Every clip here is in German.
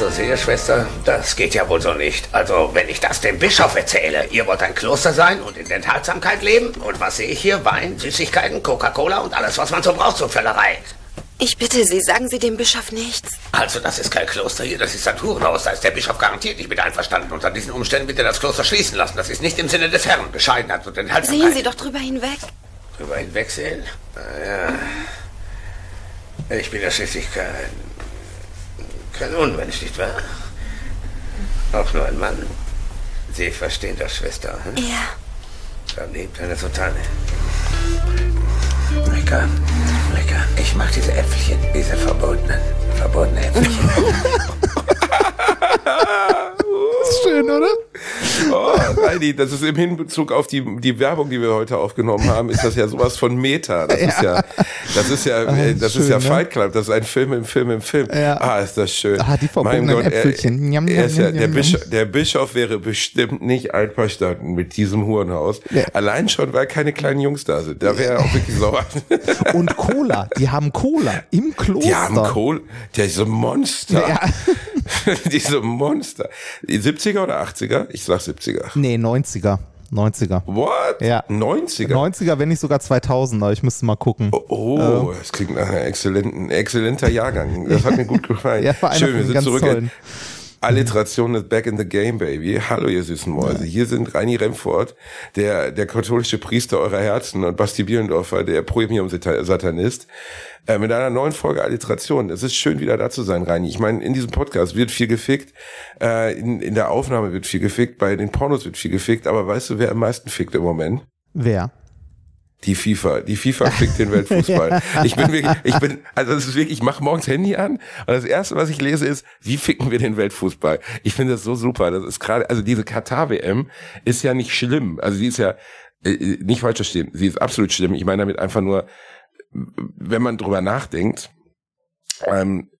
Also wenn ich das so sehe, Schwester, das geht ja wohl so nicht. Also wenn ich das dem Bischof erzähle, ihr wollt ein Kloster sein und in der Enthaltsamkeit leben und was sehe ich hier? Wein, Süßigkeiten, Coca-Cola und alles, was man so braucht zur Völlerei. Ich bitte Sie, sagen Sie dem Bischof nichts. Also das ist kein Kloster hier, das ist ein Hurenhaus. Da ist der Bischof garantiert nicht mit einverstanden. Unter diesen Umständen wird er das Kloster schließen lassen. Das ist nicht im Sinne des Herrn. Bescheidenheit und Enthaltsamkeit. Sehen Sie doch drüber hinweg. Drüber hinwegsehen? Ah, ja. Ich bin ja schließlich kein, kein Unmensch, nicht wahr? Auch nur ein Mann. Sie verstehen das, Schwester. Hm? Ja. Verliebt eine Sutane. Lecker, lecker. Ich mag diese Äpfelchen, diese verbotenen, verbotenen Äpfelchen. ist schön, oder? Oh, Heidi, das ist im Hinbezug auf die, die Werbung, die wir heute aufgenommen haben, ist das ja sowas von Meta. Das ist ja, das ist ja, äh, das schön, ist ja ne? Fight Club. Das ist ein Film im Film im Film. Ja. Ah, ist das schön. Ah, die verbotenen Äpfelchen. Er, Njam, er njam, ist ja, der. Bischof, der Bischof wäre bestimmt nicht einverstanden mit diesem Hurenhaus. Ja. Allein schon, weil keine kleinen Jungs da sind. Da wäre er auch wirklich sauer. Und Cola, die haben Cola im Kloster. Die haben Kohl, diese Monster. Ja. diese Monster. Die 70er oder 80er? Ich sag 70er. Nee, 90er. 90er. What? Ja. 90er? 90er, wenn nicht sogar 2000er. Ich müsste mal gucken. Oh, oh das klingt nach einem exzellenten, exzellenter Jahrgang. Das hat mir gut gefallen. Ja, Schön, wir sind zurück. tollen. In Alliteration ist back in the game, baby. Hallo, ihr süßen Mäuse. Hier sind Reini Remford, der, der katholische Priester eurer Herzen und Basti Bielendorfer, der Premium-Satanist, äh, mit einer neuen Folge Alliteration. Es ist schön, wieder da zu sein, Reini. Ich meine, in diesem Podcast wird viel gefickt, äh, in, in der Aufnahme wird viel gefickt, bei den Pornos wird viel gefickt, aber weißt du, wer am meisten fickt im Moment? Wer? Die FIFA, die FIFA fickt den Weltfußball. Ich bin wirklich, ich bin, also das ist wirklich, ich mache morgens Handy an und das erste, was ich lese, ist, wie ficken wir den Weltfußball? Ich finde das so super. Das ist gerade, also diese Katar-WM ist ja nicht schlimm. Also sie ist ja äh, nicht falsch verstehen, sie ist absolut schlimm. Ich meine damit einfach nur, wenn man drüber nachdenkt, ähm,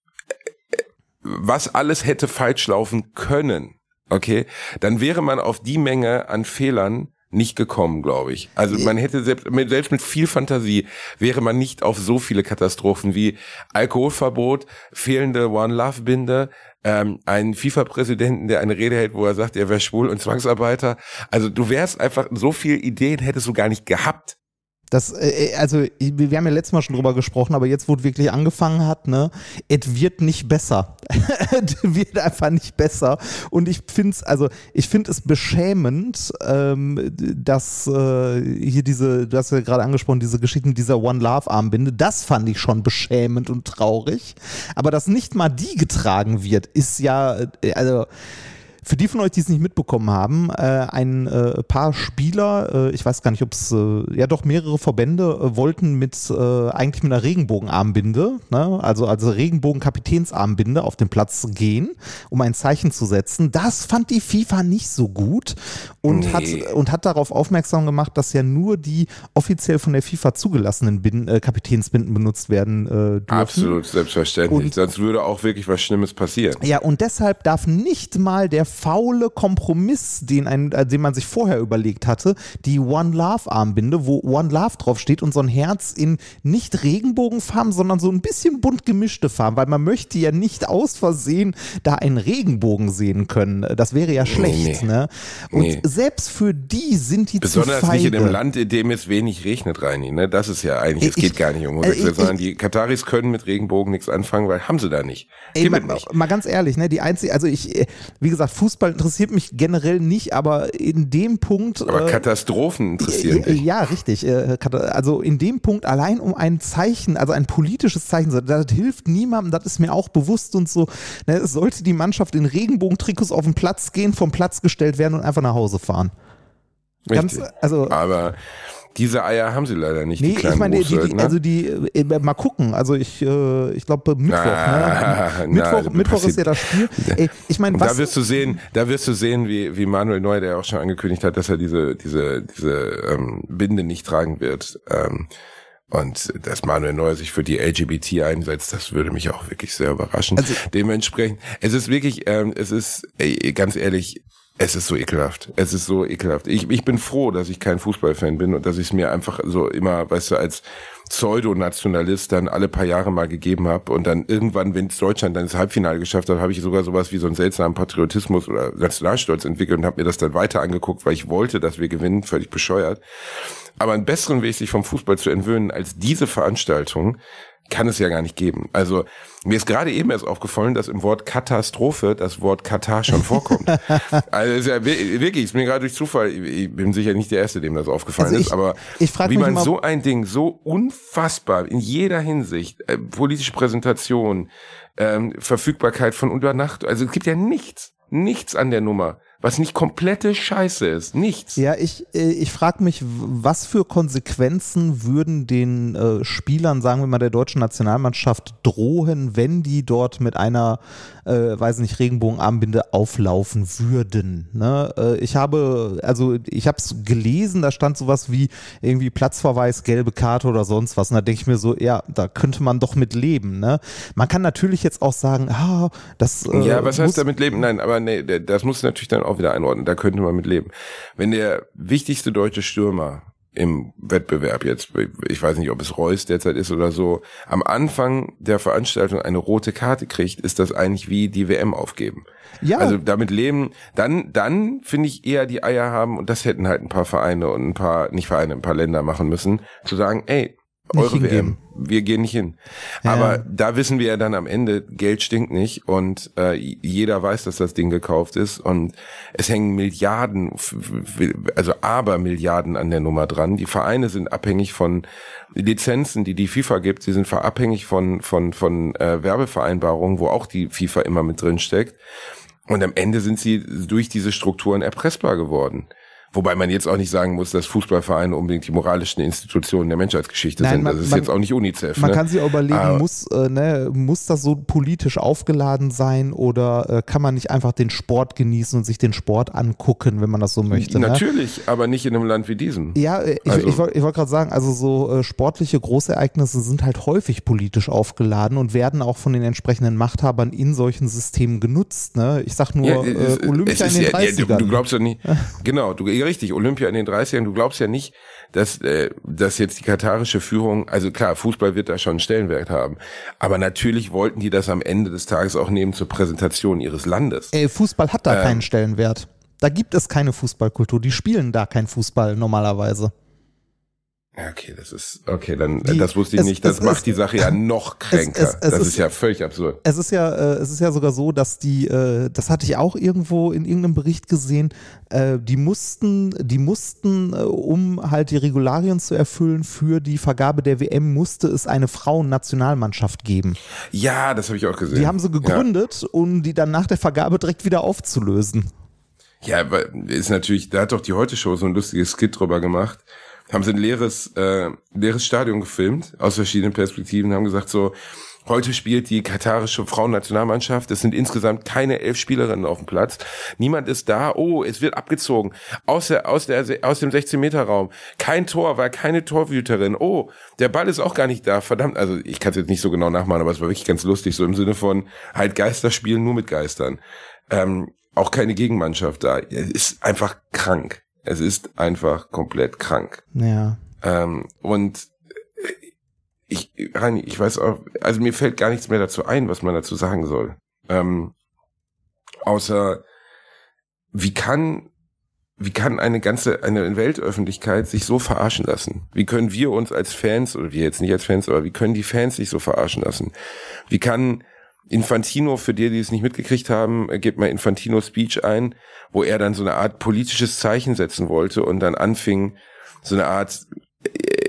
was alles hätte falsch laufen können, okay, dann wäre man auf die Menge an Fehlern nicht gekommen, glaube ich. Also man hätte selbst mit, selbst mit viel Fantasie wäre man nicht auf so viele Katastrophen wie Alkoholverbot, fehlende One Love Binde, ähm, einen FIFA-Präsidenten, der eine Rede hält, wo er sagt, er wäre schwul und Zwangsarbeiter. Also du wärst einfach so viele Ideen hättest du gar nicht gehabt. Das, äh, also, wir haben ja letztes Mal schon drüber gesprochen, aber jetzt, wo es wirklich angefangen hat, ne, es wird nicht besser. es wird einfach nicht besser. Und ich finde es, also, ich finde es beschämend, ähm, dass äh, hier diese, du hast ja gerade angesprochen, diese Geschichten dieser One Love Armbinde, das fand ich schon beschämend und traurig. Aber dass nicht mal die getragen wird, ist ja, äh, also, für die von euch, die es nicht mitbekommen haben, äh, ein äh, paar Spieler, äh, ich weiß gar nicht, ob es, äh, ja doch mehrere Verbände äh, wollten mit äh, eigentlich mit einer Regenbogenarmbinde, ne? also, also Regenbogen-Kapitänsarmbinde auf den Platz gehen, um ein Zeichen zu setzen. Das fand die FIFA nicht so gut und, Nee. hat, und hat darauf aufmerksam gemacht, dass ja nur die offiziell von der FIFA zugelassenen Bin, äh, Kapitänsbinden benutzt werden dürfen. Absolut, selbstverständlich. Und- Sonst würde auch wirklich was Schlimmes passieren. Ja, und deshalb darf nicht mal der faule Kompromiss, den, ein, äh, den man sich vorher überlegt hatte, die One Love Armbinde, wo One Love draufsteht und so ein Herz in nicht Regenbogenfarben, sondern so ein bisschen bunt gemischte Farben, weil man möchte ja nicht aus Versehen da einen Regenbogen sehen können. Das wäre ja schlecht, nee. ne? Und Nee. selbst für die sind die Besonders zu feige. nicht in einem Land, in dem es wenig regnet, Reini. Ne? Das ist ja eigentlich, es Ich- geht gar nicht um äh, Homosexuelle, ich- sondern die Kataris können mit Regenbogen nichts anfangen, weil haben sie da nicht. Ey, mal, nicht. mal ganz ehrlich, ne, die einzige, also ich, äh, wie gesagt, Fußball interessiert mich generell nicht, aber in dem Punkt. Aber äh, Katastrophen interessieren ja, dich. ja, richtig. äh, Also in dem Punkt allein um ein Zeichen, also ein politisches Zeichen, das hilft niemandem, das ist mir auch bewusst und so. Ne, es sollte die Mannschaft in Regenbogentrikots auf den Platz gehen, vom Platz gestellt werden und einfach nach Hause fahren. Ganz, also, Aber Diese Eier haben sie leider nicht, Nee, ich meine, die, die, also die, äh, mal gucken. Also ich, äh, ich glaube Mittwoch, Ah, ne? na, Mittwoch, das Mittwoch ist ja das Spiel. Ey, ich meine, was? da wirst du sehen, da wirst du sehen, wie, wie Manuel Neuer, der auch schon angekündigt hat, dass er diese, diese, diese ähm, Binde nicht tragen wird. Ähm, und dass Manuel Neuer sich für die LGBT einsetzt, das würde mich auch wirklich sehr überraschen. Also- Dementsprechend, es ist wirklich, ähm, es ist, ey, ganz ehrlich, es ist so ekelhaft. Es ist so ekelhaft. Ich, ich bin froh, dass ich kein Fußballfan bin und dass ich es mir einfach so immer, weißt du, als Pseudonationalist dann alle paar Jahre mal gegeben habe und dann irgendwann, wenn Deutschland dann das Halbfinale geschafft hat, habe ich sogar sowas wie so einen seltsamen Patriotismus oder Nationalstolz entwickelt und habe mir das dann weiter angeguckt, weil ich wollte, dass wir gewinnen, völlig bescheuert. Aber einen besseren Weg, sich vom Fußball zu entwöhnen, als diese Veranstaltung, kann es ja gar nicht geben. Also mir ist gerade eben erst aufgefallen, dass im Wort Katastrophe das Wort Katar schon vorkommt. also ist ja wi- wirklich, ist mir gerade durch Zufall, ich bin sicher nicht der Erste, dem das aufgefallen Also ich- ist, aber wie man immer- so ein Ding so unfassbar in jeder Hinsicht, äh, politische Präsentation, ähm, Verfügbarkeit von Übernacht, also es gibt ja nichts, nichts an der Nummer, was nicht komplette Scheiße ist, nichts. Ja, ich, äh, ich frage mich, was für Konsequenzen würden den äh, Spielern, sagen wir mal, der deutschen Nationalmannschaft drohen, wenn die dort mit einer, äh, weiß nicht, Regenbogenarmbinde auflaufen würden. Ne? Äh, ich habe, also ich habe es gelesen, da stand sowas wie irgendwie Platzverweis, gelbe Karte oder sonst was. Und da denke ich mir so, ja, da könnte man doch mit leben. Ne? Man kann natürlich jetzt auch sagen, ah, das äh, Ja, was muss- heißt damit leben? Nein, aber nee, das muss natürlich dann auch wieder einordnen. Da könnte man mit leben. Wenn der wichtigste deutsche Stürmer im Wettbewerb jetzt, ich weiß nicht, ob es Reus derzeit ist oder so, am Anfang der Veranstaltung eine rote Karte kriegt, ist das eigentlich wie die WM aufgeben. Ja. Also damit leben, dann, dann finde ich eher die Eier haben, und das hätten halt ein paar Vereine und ein paar, nicht Vereine, ein paar Länder machen müssen, zu sagen, ey, eure. WM, wir gehen nicht hin. Ja. Aber da wissen wir ja dann am Ende, Geld stinkt nicht und äh, jeder weiß, dass das Ding gekauft ist und es hängen Milliarden, also aber Milliarden an der Nummer dran. Die Vereine sind abhängig von Lizenzen, die die FIFA gibt. Sie sind abhängig von von von äh, Werbevereinbarungen, wo auch die FIFA immer mit drin steckt. Und am Ende sind sie durch diese Strukturen erpressbar geworden. Wobei man jetzt auch nicht sagen muss, dass Fußballvereine unbedingt die moralischen Institutionen der Menschheitsgeschichte Nein, sind. man- das ist man- jetzt auch nicht UNICEF. Man ne? kann sich auch überlegen, Aber- muss, äh, ne, muss das so politisch aufgeladen sein oder äh, kann man nicht einfach den Sport genießen und sich den Sport angucken, wenn man das so möchte? Ne? Natürlich, aber nicht in einem Land wie diesem. Ja, äh, ich, Also- ich, wollte ich wollte gerade sagen, also so äh, sportliche Großereignisse sind halt häufig politisch aufgeladen und werden auch von den entsprechenden Machthabern in solchen Systemen genutzt. Ne? Ich sag nur Ja, es- äh, Olympia es ist in den ja- ja, 30ern. du, du glaubst ja nicht, genau, du, richtig, Olympia in den 30ern, du glaubst ja nicht, dass, äh, dass jetzt die katarische Führung, also klar, Fußball wird da schon einen Stellenwert haben, aber natürlich wollten die das am Ende des Tages auch nehmen zur Präsentation ihres Landes. Ey, Fußball hat da Ähm. keinen Stellenwert. Da gibt es keine Fußballkultur. Die spielen da kein Fußball normalerweise. Ja, okay, das ist, okay, dann, Die- das wusste ich es- nicht, das es- macht es- die Sache ja noch kränker. das ist- ist ja völlig absurd. Es ist ja, äh, es ist ja sogar so, dass die, äh, das hatte ich auch irgendwo in irgendeinem Bericht gesehen, äh, die mussten, die mussten, äh, um halt die Regularien zu erfüllen für die Vergabe der WM, musste es eine Frauennationalmannschaft geben. Ja, das habe ich auch gesehen. Die haben sie gegründet, um die dann nach der Vergabe direkt wieder aufzulösen. Ja, aber ist natürlich, da hat doch die Heute-Show so ein lustiges Skit drüber gemacht. Haben sie ein leeres, äh, leeres Stadion gefilmt, aus verschiedenen Perspektiven, haben gesagt so, heute spielt die katarische Frauennationalmannschaft, es sind insgesamt keine elf Spielerinnen auf dem Platz, niemand ist da, oh, es wird abgezogen, aus, der, aus, der, aus dem 16-Meter-Raum, kein Tor, weil keine Torwüterin, oh, der Ball ist auch gar nicht da, verdammt, also ich kann es jetzt nicht so genau nachmachen, aber es war wirklich ganz lustig, so im Sinne von halt Geister spielen nur mit Geistern. Ähm, auch keine Gegenmannschaft da. Ist einfach krank. Es ist einfach komplett krank. Ja. Ähm, und ich, Rani, ich weiß auch, also mir fällt gar nichts mehr dazu ein, was man dazu sagen soll. Ähm, außer, wie kann, wie kann eine ganze, eine Weltöffentlichkeit sich so verarschen lassen? Wie können wir uns als Fans, oder wir jetzt nicht als Fans, aber wie können die Fans sich so verarschen lassen? Wie kann Infantino, für die, die es nicht mitgekriegt haben, gebt mal Infantino Speech ein, wo er dann so eine Art politisches Zeichen setzen wollte und dann anfing, so eine Art äh,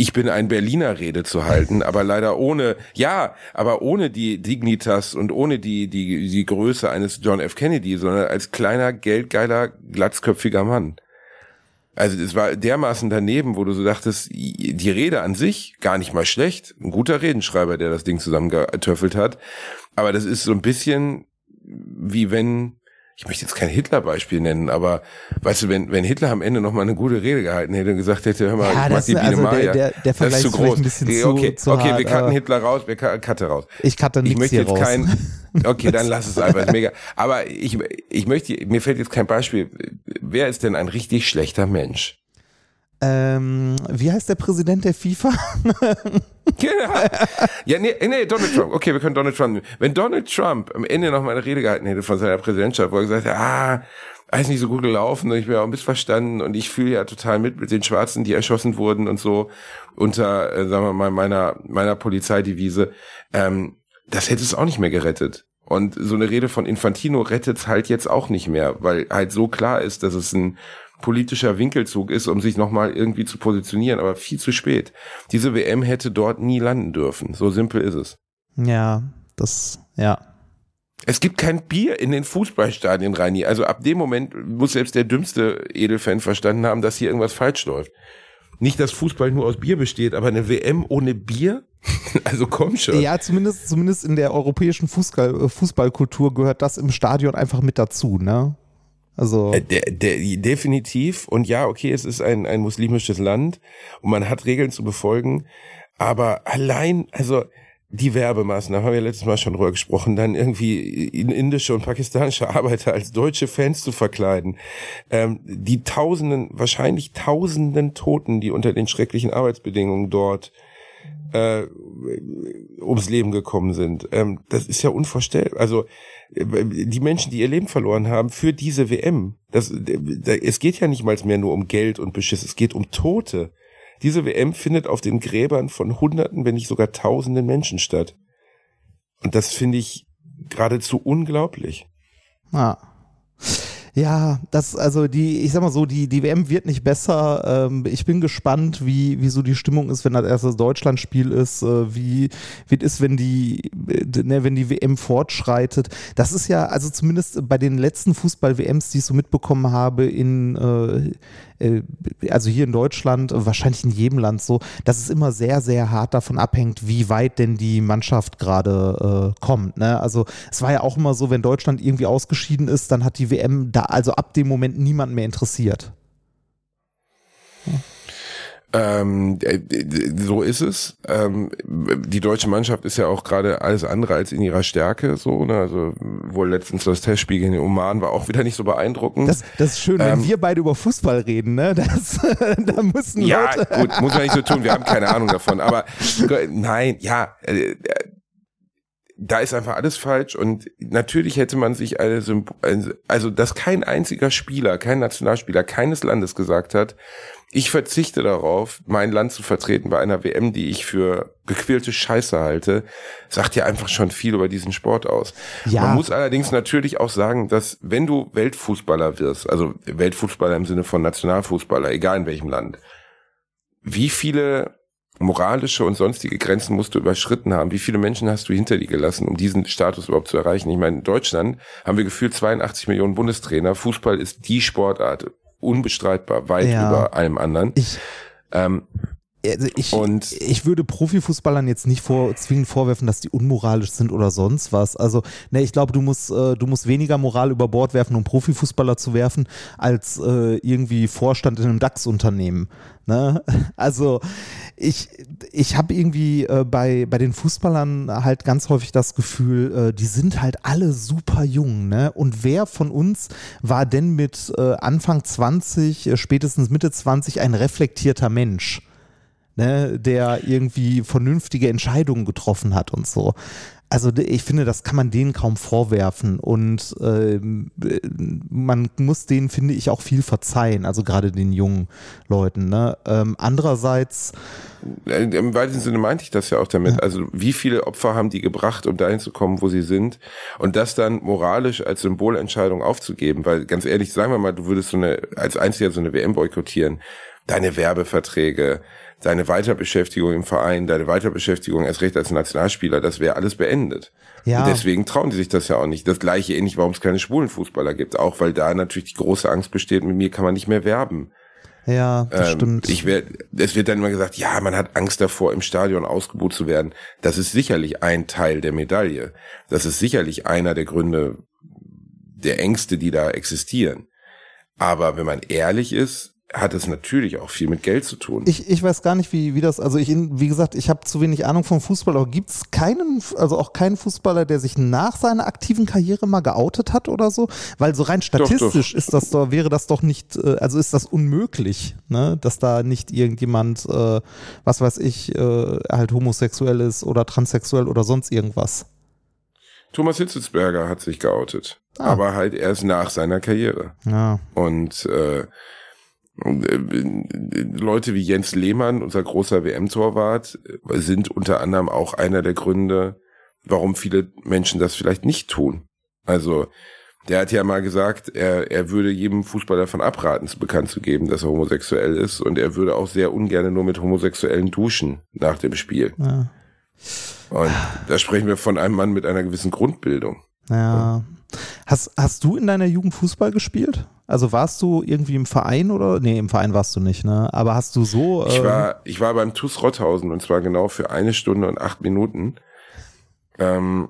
ich bin ein Berliner Rede zu halten, aber leider ohne, ja, aber ohne die Dignitas und ohne die, die, die Größe eines John F. Kennedy, sondern als kleiner, geldgeiler, glatzköpfiger Mann. Also es war dermaßen daneben, wo du so dachtest, die Rede an sich gar nicht mal schlecht. Ein guter Redenschreiber, der das Ding zusammengetöffelt hat. Aber das ist so ein bisschen wie wenn ich möchte jetzt kein Hitler-Beispiel nennen, aber weißt du, wenn, wenn Hitler am Ende nochmal eine gute Rede gehalten hätte und gesagt hätte, hör mal, Ja, ich mag das- die Biene also der- Maya, der- der das Vergleich ist zu groß. ein bisschen okay, zu- okay, zu okay, wir hart, cutten aber- Hitler raus, wir cu- cutte raus. Ich cutte Ich nichts möchte hier jetzt raus. kein, okay, dann lass es einfach, ist mega. Aber ich, ich möchte, mir fällt jetzt kein Beispiel. Wer ist denn ein richtig schlechter Mensch? ähm, wie heißt der Präsident der FIFA? Genau. Ja, nee, nee, Donald Trump. Okay, wir können Donald Trump nehmen. Wenn Donald Trump am Ende noch mal eine Rede gehalten hätte von seiner Präsidentschaft, wo er gesagt hat, ah, alles nicht so gut gelaufen und ich bin auch missverstanden und ich fühle ja total mit mit den Schwarzen, die erschossen wurden und so unter, äh, sagen wir mal, meiner, meiner Polizeidevise, ähm, das hätte es auch nicht mehr gerettet. Und so eine Rede von Infantino rettet es halt jetzt auch nicht mehr, weil halt so klar ist, dass es ein politischer Winkelzug ist, um sich nochmal irgendwie zu positionieren, aber viel zu spät. Diese WM hätte dort nie landen dürfen. So simpel ist es. ja, das, ja. Es gibt kein Bier in den Fußballstadien, Reini. Also ab dem Moment muss selbst der dümmste Edelfan verstanden haben, dass hier irgendwas falsch läuft. Nicht, dass Fußball nur aus Bier besteht, aber eine WM ohne Bier? Also komm schon. Ja, zumindest, zumindest in der europäischen Fußball, äh, Fußballkultur gehört das im Stadion einfach mit dazu, ne? Also, Äh, Der, der, definitiv. Und ja, okay, es ist ein, ein muslimisches Land und man hat Regeln zu befolgen. Aber allein, also die Werbemaßnahmen, haben wir letztes Mal schon drüber gesprochen, dann irgendwie in indische und pakistanische Arbeiter als deutsche Fans zu verkleiden. Ähm, die tausenden, wahrscheinlich tausenden Toten, die unter den schrecklichen Arbeitsbedingungen dort äh, ums Leben gekommen sind. Ähm, das ist ja unvorstellbar. Also äh, die Menschen, die ihr Leben verloren haben für diese WM, das, da- es geht ja nicht mal mehr nur um Geld und Beschiss, es geht um Tote. Diese WM findet auf den Gräbern von Hunderten, wenn nicht sogar Tausenden Menschen statt. Und das finde ich geradezu unglaublich. ja. Ja, das, also die, ich sag mal so, die, die WM wird nicht besser. Ähm, ich bin gespannt, wie, wie so die Stimmung ist, wenn das erste Deutschlandspiel ist, äh, wie, wie es ist, wenn die, äh, ne, wenn die WM fortschreitet. Das ist ja, also zumindest bei den letzten Fußball-WMs, die ich so mitbekommen habe, in, äh, also hier in Deutschland, äh, wahrscheinlich in jedem Land so, dass es immer sehr, sehr hart davon abhängt, wie weit denn die Mannschaft gerade äh, kommt. Ne? Also es war ja auch immer so, wenn Deutschland irgendwie ausgeschieden ist, dann hat die WM da also ab dem Moment niemand mehr interessiert. Ähm, äh, so ist es. Ähm, die deutsche Mannschaft ist ja auch gerade alles andere als in ihrer Stärke. So, ne? Also wohl letztens das Testspiel gegen den Oman war auch wieder nicht so beeindruckend. Das, das ist schön, wenn Ähm, wir beide über Fußball reden, ne? Das, da müssen Ja, Leute. gut, muss man nicht so tun, wir haben keine Ahnung davon. Aber nein, ja, äh, äh, da ist einfach alles falsch und natürlich hätte man sich eine Symb also dass kein einziger Spieler, kein Nationalspieler keines Landes gesagt hat, ich verzichte darauf, mein Land zu vertreten bei einer WM, die ich für gequälte Scheiße halte, sagt ja einfach schon viel über diesen Sport aus. Ja. Man muss allerdings natürlich auch sagen, dass wenn du Weltfußballer wirst, also Weltfußballer im Sinne von Nationalfußballer, egal in welchem Land, wie viele moralische und sonstige Grenzen musst du überschritten haben? Wie viele Menschen hast du hinter dir gelassen, um diesen Status überhaupt zu erreichen? Ich meine, in Deutschland haben wir gefühlt 82 Millionen Bundestrainer. Fußball ist die Sportart, unbestreitbar, weit Ja. über allem anderen. Ich, Ähm, also ich, Und- ich würde Profifußballern jetzt nicht vor, zwingend vorwerfen, dass die unmoralisch sind oder sonst was. Also, ne, ich glaube, du musst, äh, du musst weniger Moral über Bord werfen, um Profifußballer zu werfen, als äh, irgendwie Vorstand in einem DAX-Unternehmen. Ne? Also, ich, ich habe irgendwie äh, bei, bei den Fußballern halt ganz häufig das Gefühl, äh, die sind halt alle super jung. Ne? Und wer von uns war denn mit äh, Anfang 20, äh, spätestens Mitte 20 ein reflektierter Mensch? Ne, der irgendwie vernünftige Entscheidungen getroffen hat und so. Also ich finde, das kann man denen kaum vorwerfen und ähm, äh, man muss denen, finde ich, auch viel verzeihen, also gerade den jungen Leuten. Ne? Ähm, andererseits, Im weitesten Sinne meinte ich das ja auch damit. Also wie viele Opfer haben die gebracht, um dahin zu kommen, wo sie sind? Und das dann moralisch als Symbolentscheidung aufzugeben. Weil ganz ehrlich, sagen wir mal, du würdest so eine, als Einziger so eine WM boykottieren. Deine Werbeverträge, deine Weiterbeschäftigung im Verein, deine Weiterbeschäftigung erst recht als Nationalspieler, das wäre alles beendet. Ja. Und deswegen trauen die sich das ja auch nicht. Das gleiche ähnlich, warum es keine schwulen Fußballer gibt. Auch weil da natürlich die große Angst besteht, mit mir kann man nicht mehr werben. Ja, das Ähm, stimmt. Ich werd, es wird dann immer gesagt, ja, man hat Angst davor, im Stadion ausgebucht zu werden. Das ist sicherlich ein Teil der Medaille. Das ist sicherlich einer der Gründe, der Ängste, die da existieren. Aber wenn man ehrlich ist, hat es natürlich auch viel mit Geld zu tun. Ich, ich weiß gar nicht, wie, wie das, also ich, wie gesagt, ich habe zu wenig Ahnung vom Fußball, aber gibt es keinen, also auch keinen Fußballer, der sich nach seiner aktiven Karriere mal geoutet hat oder so? Weil so rein statistisch ist das doch, wäre das doch nicht, äh, also ist das unmöglich, ne? dass da nicht irgendjemand, äh, was weiß ich, äh, halt homosexuell ist oder transsexuell oder sonst irgendwas. Thomas Hitzelsberger hat sich geoutet. Ah. Aber halt erst nach seiner Karriere. Ja. Und äh, Leute wie Jens Lehmann, unser großer WM-Torwart, sind unter anderem auch einer der Gründe, warum viele Menschen das vielleicht nicht tun. Also der hat ja mal gesagt, er, er würde jedem Fußballer davon abraten, zu bekannt zu geben, dass er homosexuell ist. Und er würde auch sehr ungern nur mit Homosexuellen duschen nach dem Spiel. Ja. Und da sprechen wir von einem Mann mit einer gewissen Grundbildung. Ja. Hast, hast du in deiner Jugend Fußball gespielt? Also warst du irgendwie im Verein oder? Nee, im Verein warst du nicht, ne? Aber hast du so. Ich ähm, war, ich war beim TuS Rotthausen und zwar genau für eine Stunde und acht Minuten. Ähm,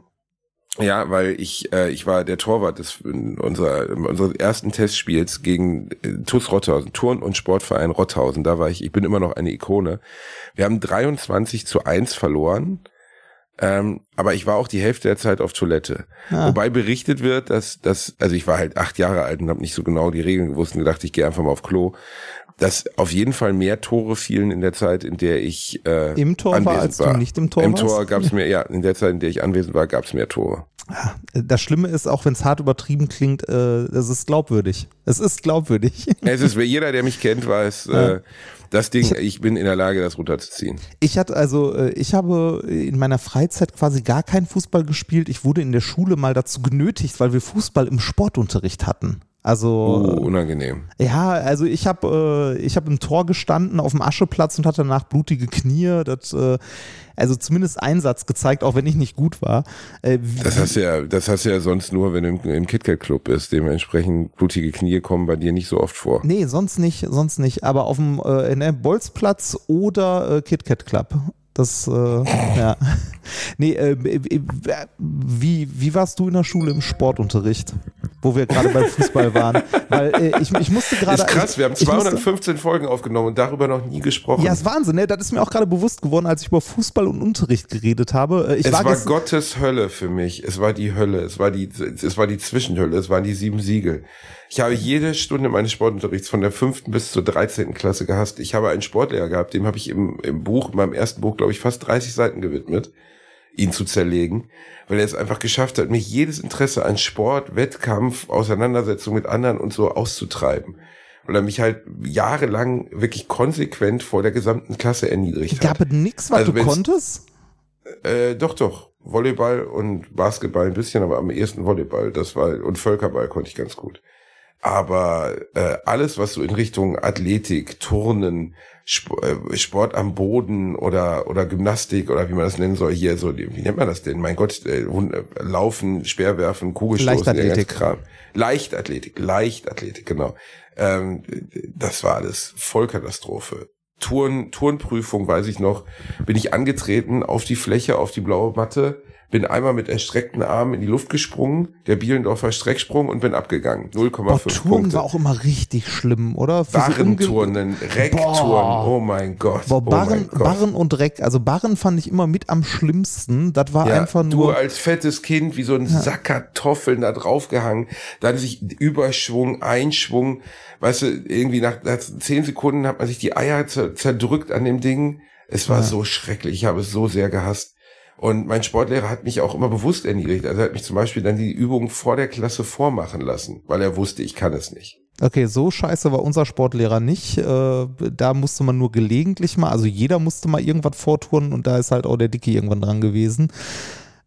ja, weil ich, äh, ich war der Torwart des unserer, unseres ersten Testspiels gegen äh, TuS Rotthausen, Turn- und Sportverein Rotthausen. Da war ich, ich bin immer noch eine Ikone. Wir haben 23 zu 1 verloren. Ähm, aber ich war auch die Hälfte der Zeit auf Toilette. Ah. Wobei berichtet wird, dass, dass, also ich war halt acht Jahre alt und habe nicht so genau die Regeln gewusst und gedacht, ich gehe einfach mal auf Klo. Dass auf jeden Fall mehr Tore fielen in der Zeit, in der ich äh, Im Tor war, als du nicht im Tor Im warst? Tor gab es mehr, ja, in der Zeit, in der ich anwesend war, gab es mehr Tore. Das Schlimme ist, auch wenn es hart übertrieben klingt, äh, es ist glaubwürdig. Es ist glaubwürdig. Es ist, jeder, der mich kennt, weiß, äh, das Ding, ich bin in der Lage, das runterzuziehen. Ich hatte also, äh, ich habe in meiner Freizeit quasi gar keinen Fußball gespielt. Ich wurde in der Schule mal dazu genötigt, weil wir Fußball im Sportunterricht hatten. Also Oh, unangenehm. ja, also ich habe äh, ich habe im Tor gestanden auf dem Ascheplatz und hatte danach blutige Knie. Das, äh, also zumindest Einsatz gezeigt, auch wenn ich nicht gut war. Äh, Das hast du ja, das hast du ja sonst nur, wenn du im, im KitKat Club bist. Dementsprechend blutige Knie kommen bei dir nicht so oft vor. Nee, sonst nicht, sonst nicht. Aber auf dem äh, ne, Bolzplatz oder äh, KitKat Club. Das, äh, ja. Nee, äh, wie, wie warst du in der Schule im Sportunterricht? Wo wir gerade beim Fußball waren. Weil äh, ich, ich musste gerade. ist krass, wir haben ich musste- 215 Folgen aufgenommen und darüber noch nie gesprochen. Ja, ist Wahnsinn, ne? Das ist mir auch gerade bewusst geworden, als ich über Fußball und Unterricht geredet habe. Äh, Ich es war, gest- Gottes Hölle für mich. Es war die Hölle. Es war die, es war die Zwischenhölle. Es waren die sieben Siegel. Ich habe jede Stunde meines Sportunterrichts von der fünften bis zur 13. Klasse gehasst. Ich habe einen Sportlehrer gehabt, dem habe ich im, im Buch, in meinem ersten Buch, glaube ich, fast 30 Seiten gewidmet, ihn zu zerlegen, weil er es einfach geschafft hat, mich jedes Interesse an Sport, Wettkampf, Auseinandersetzung mit anderen und so auszutreiben. Weil er mich halt jahrelang wirklich konsequent vor der gesamten Klasse erniedrigt hat. Gab es nichts, was Also du konntest? Äh, doch, doch. Volleyball und Basketball ein bisschen, aber am ehesten Volleyball. Das war und Völkerball konnte ich ganz gut. Aber äh, alles, was so in Richtung Athletik, Turnen, Sp äh, Sport am Boden oder oder Gymnastik oder wie man das nennen soll hier so, wie nennt man das denn? Mein Gott, äh, äh, Laufen, Speerwerfen, Kugelstoßen, der Leichtathletik. Kram. Leichtathletik, Leichtathletik, genau. Ähm, das war alles Vollkatastrophe. Turn, Turnprüfung, weiß ich noch, bin ich angetreten auf die Fläche, auf die blaue Matte, bin einmal mit erstreckten Armen in die Luft gesprungen, der Bielendorfer Strecksprung und bin abgegangen. 0,5 Boah, Touren Punkte. war auch immer richtig schlimm, oder? Für so Barrenturnen, Reckturnen, oh mein Gott. Boah, oh Barren, Gott. Barren und Reck. Also Barren fand ich immer mit am schlimmsten. Das war Ja, einfach du nur. als fettes Kind wie so ein Sack Kartoffeln da draufgehangen, dann sich Überschwung, Einschwung, weißt du, irgendwie nach, nach zehn Sekunden hat man sich die Eier zer, zerdrückt an dem Ding. Es war so schrecklich, ich habe es so sehr gehasst. Und mein Sportlehrer hat mich auch immer bewusst erniedrigt. Also er hat mich zum Beispiel dann die Übung vor der Klasse vormachen lassen, weil er wusste, ich kann es nicht. Okay, so scheiße war unser Sportlehrer nicht. Äh, da musste man nur gelegentlich mal, also jeder musste mal irgendwas vorturnen und da ist halt auch der Dicke irgendwann dran gewesen.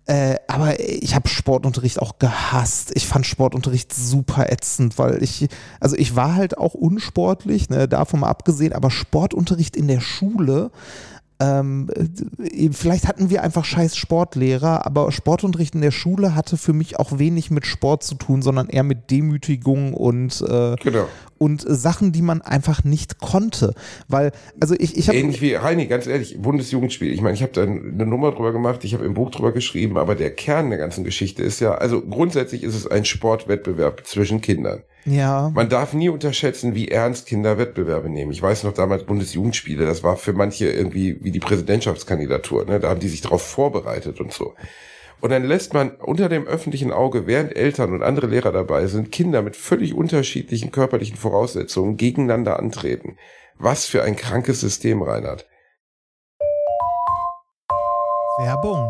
Äh, aber ich habe Sportunterricht auch gehasst. Ich fand Sportunterricht super ätzend, weil ich, also ich war halt auch unsportlich, ne, davon mal abgesehen, aber Sportunterricht in der Schule, ähm, äh, vielleicht hatten wir einfach scheiß Sportlehrer, aber Sportunterricht in der Schule hatte für mich auch wenig mit Sport zu tun, sondern eher mit Demütigung und, äh, Genau. und Sachen, die man einfach nicht konnte. Weil, also ich, ich habe. Ähnlich wie Heini, ganz ehrlich, Bundesjugendspiel. Ich meine, ich habe da eine Nummer drüber gemacht, ich habe im Buch drüber geschrieben, aber der Kern der ganzen Geschichte ist ja, also grundsätzlich ist es ein Sportwettbewerb zwischen Kindern. Ja. Man darf nie unterschätzen, wie ernst Kinder Wettbewerbe nehmen. Ich weiß noch damals Bundesjugendspiele, das war für manche irgendwie wie die Präsidentschaftskandidatur. Ne? Da haben die sich darauf vorbereitet und so. Und dann lässt man unter dem öffentlichen Auge, während Eltern und andere Lehrer dabei sind, Kinder mit völlig unterschiedlichen körperlichen Voraussetzungen gegeneinander antreten. Was für ein krankes System, Reinhard. Werbung.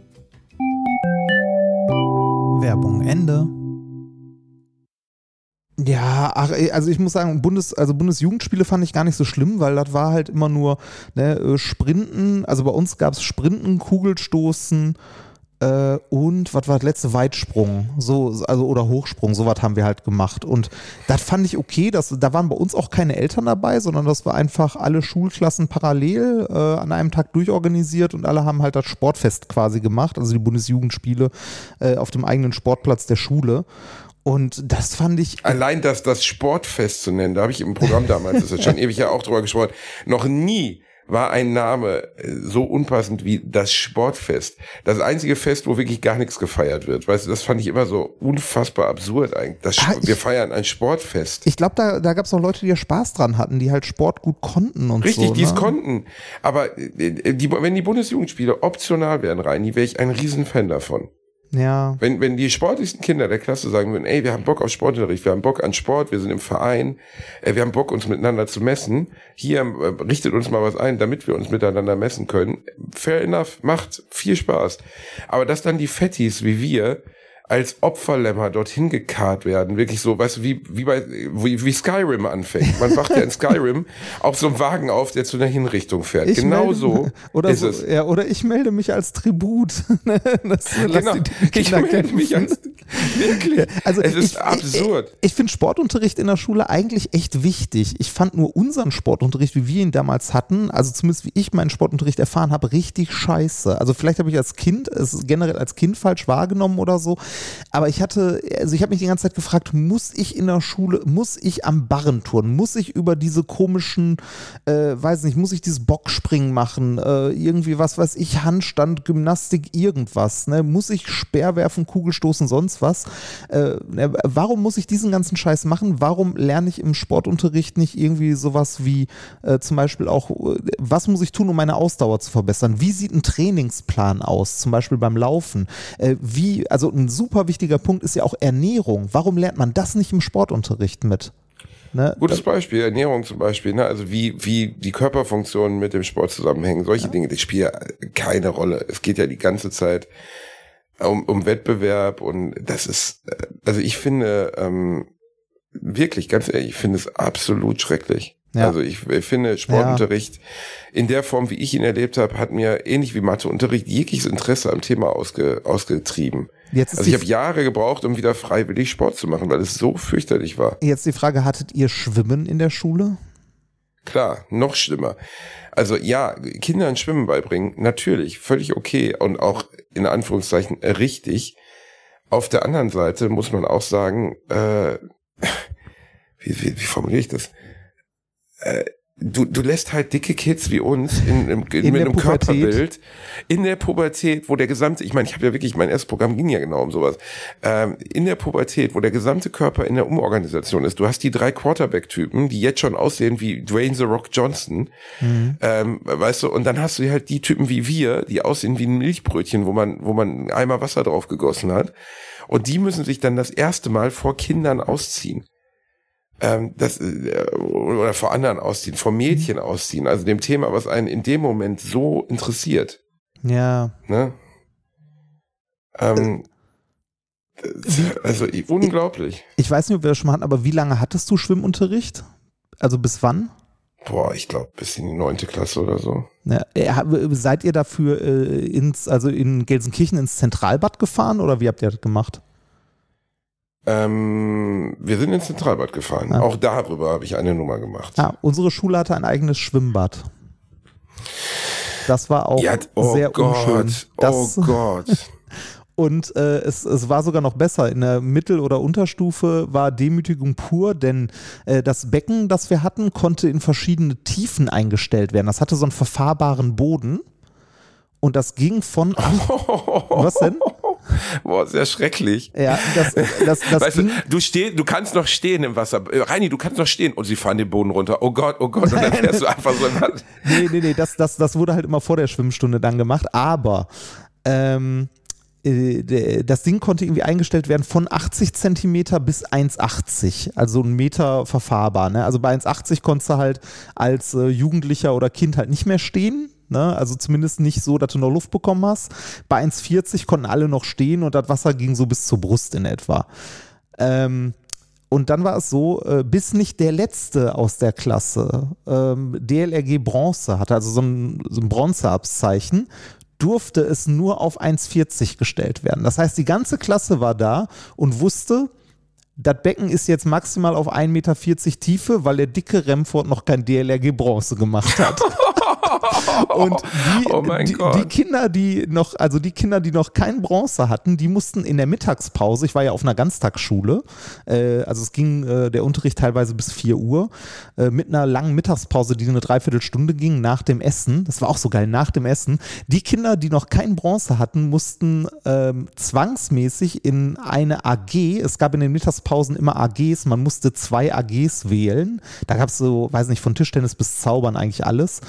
Werbung Ende. Ja, ach, also ich muss sagen, Bundes, also Bundesjugendspiele fand ich gar nicht so schlimm, weil das war halt immer nur ne, äh, Sprinten, also bei uns gab es Sprinten, Kugelstoßen äh, und was war das letzte Weitsprung, so, also oder Hochsprung, sowas haben wir halt gemacht. Und das fand ich okay, das, da waren bei uns auch keine Eltern dabei, sondern das war einfach alle Schulklassen parallel äh, an einem Tag durchorganisiert und alle haben halt das Sportfest quasi gemacht, also die Bundesjugendspiele äh, auf dem eigenen Sportplatz der Schule. Und das fand ich. Allein das, das Sportfest zu nennen, da habe ich im Programm damals, das ist schon ewig ja auch drüber gesprochen, noch nie war ein Name äh, so unpassend wie das Sportfest. Das einzige Fest, wo wirklich gar nichts gefeiert wird. Weißt du, das fand ich immer so unfassbar absurd eigentlich. Das, Ah, ich- wir feiern ein Sportfest. Ich glaube, da, da gab es auch Leute, die ja Spaß dran hatten, die halt Sport gut konnten und Richtig, so. die es ne? konnten. Aber äh, die, wenn die Bundesjugendspiele optional wären, Reini, wäre ich ein Riesenfan davon. Ja. Wenn, wenn die sportlichsten Kinder der Klasse sagen würden, ey, wir haben Bock auf Sportunterricht, wir haben Bock an Sport, wir sind im Verein, äh, wir haben Bock, uns miteinander zu messen, hier äh, richtet uns mal was ein, damit wir uns miteinander messen können. Fair enough, macht viel Spaß. Aber dass dann die Fettis wie wir als Opferlämmer dorthin gekarrt werden, wirklich so, weißt du, wie, wie bei, wie, wie Skyrim anfängt. Man wacht ja in Skyrim auf so einem Wagen auf, der zu einer Hinrichtung fährt. Ich genau melde- so oder ist so, es. Ja, oder ich melde mich als Tribut. das, lass Genau, ich melde mich kämpfen. als, wirklich, Also es ist ich, absurd. Ich, ich finde Sportunterricht in der Schule eigentlich echt wichtig. Ich fand nur unseren Sportunterricht, wie wir ihn damals hatten, also zumindest wie ich meinen Sportunterricht erfahren habe, richtig scheiße. Also vielleicht habe ich als Kind es generell als Kind falsch wahrgenommen oder so, aber ich hatte, also ich habe mich die ganze Zeit gefragt, muss ich in der Schule, muss ich am Barren turnen, muss ich über diese komischen, äh, weiß nicht, muss ich dieses Bockspringen machen, äh, irgendwie was weiß ich, Handstand, Gymnastik, irgendwas, ne? muss ich Speer werfen, Kugelstoßen, sonst was. Äh, ne, warum muss ich diesen ganzen Scheiß machen? Warum lerne ich im Sportunterricht nicht irgendwie sowas wie äh, zum Beispiel auch, äh, was muss ich tun, um meine Ausdauer zu verbessern? Wie sieht ein Trainingsplan aus, zum Beispiel beim Laufen? Äh, wie, also ein super wichtiger Punkt ist ja auch Ernährung. Warum lernt man das nicht im Sportunterricht mit? Ne? Gutes Beispiel, Ernährung zum Beispiel, ne? also wie, wie die Körperfunktionen mit dem Sport zusammenhängen, solche Dinge, die spielen ja keine Rolle. Es geht ja die ganze Zeit um, um Wettbewerb und das ist, äh, also ich finde, ähm, wirklich, ganz ehrlich, ich finde es absolut schrecklich. Ja. Also ich, ich finde Sportunterricht in der Form, wie ich ihn erlebt habe, hat mir ähnlich wie Matheunterricht jegliches Interesse am Thema ausge, ausgetrieben. Jetzt Also ich habe Jahre gebraucht, um wieder freiwillig Sport zu machen, weil es so fürchterlich war. Jetzt die Frage, hattet ihr Schwimmen in der Schule? Klar, noch schlimmer. Also ja, Kindern Schwimmen beibringen, natürlich, völlig okay und auch in Anführungszeichen richtig. Auf der anderen Seite muss man auch sagen, äh, wie, wie, wie formuliere ich das? Äh, du, du lässt halt dicke Kids wie uns in, in, in, In mit einem Pubertät. Körperbild in der Pubertät, wo der gesamte, ich meine, ich habe ja wirklich, mein erstes Programm ging ja genau um sowas, ähm, in der Pubertät, wo der gesamte Körper in der Umorganisation ist. Du hast die drei Quarterback-Typen, die jetzt schon aussehen wie Dwayne The Rock Johnson, ähm, weißt du, und dann hast du halt die Typen wie wir, die aussehen wie ein Milchbrötchen, wo man, wo man einen Eimer Wasser drauf gegossen hat. Und die müssen sich dann das erste Mal vor Kindern ausziehen. Ähm, das, äh, oder vor anderen ausziehen, vor Mädchen ausziehen. Also dem Thema, was einen in dem Moment so interessiert. Ja. Ne? Ähm, also unglaublich. Ich weiß nicht, ob wir das schon mal hatten, aber wie lange hattest du Schwimmunterricht? Also bis wann? Boah, ich glaube bis in die neunte Klasse oder so. Ja, äh, seid ihr dafür äh, ins, also in Gelsenkirchen ins Zentralbad gefahren oder wie habt ihr das gemacht? Ähm, wir sind ins Zentralbad gefahren. Ah. Auch darüber habe ich eine Nummer gemacht. Ah, unsere Schule hatte ein eigenes Schwimmbad. Das war auch Ja, oh sehr Gott, unschön. Das, oh Gott. Und äh, es, es war sogar noch besser. In der Mittel- oder Unterstufe war Demütigung pur, denn äh, das Becken, das wir hatten, konnte in verschiedene Tiefen eingestellt werden. Das hatte so einen verfahrbaren Boden. Und das ging von. Was denn? Boah, sehr schrecklich. Ja, das, das, das weißt du, du, steh, du kannst noch stehen im Wasser. Äh, Reini, du kannst noch stehen. Und sie fahren den Boden runter. Oh Gott, oh Gott. Und dann fährst du einfach so. Nee, nee, nee, das, das, das wurde halt immer vor der Schwimmstunde dann gemacht. Aber ähm, äh, das Ding konnte irgendwie eingestellt werden von 80 Zentimeter bis 1,80. Also ein Meter verfahrbar. Ne? Also bei 1,80 konntest du halt als äh, Jugendlicher oder Kind halt nicht mehr stehen. Ne? Also zumindest nicht so, dass du noch Luft bekommen hast. Bei 1,40 konnten alle noch stehen und das Wasser ging so bis zur Brust in etwa. Ähm, und dann war es so, äh, bis nicht der Letzte aus der Klasse ähm, DLRG Bronze hatte, also so ein, so ein Bronzeabzeichen, durfte es nur auf 1,40 gestellt werden. Das heißt, die ganze Klasse war da und wusste, das Becken ist jetzt maximal auf 1,40 Meter Tiefe, weil der dicke Remford noch kein DLRG Bronze gemacht hat. Und die, Oh die, die Kinder, die noch, also die Kinder, die noch kein Bronze hatten, die mussten in der Mittagspause, ich war ja auf einer Ganztagsschule, äh, also es ging äh, der Unterricht teilweise bis 4 Uhr, äh, mit einer langen Mittagspause, die eine Dreiviertelstunde ging nach dem Essen. Das war auch so geil, nach dem Essen. Die Kinder, die noch kein Bronze hatten, mussten ähm, zwangsmäßig in eine AG, es gab in den Mittagspausen immer AGs, man musste zwei AGs wählen. Da gab es so, weiß nicht, von Tischtennis bis Zaubern eigentlich alles.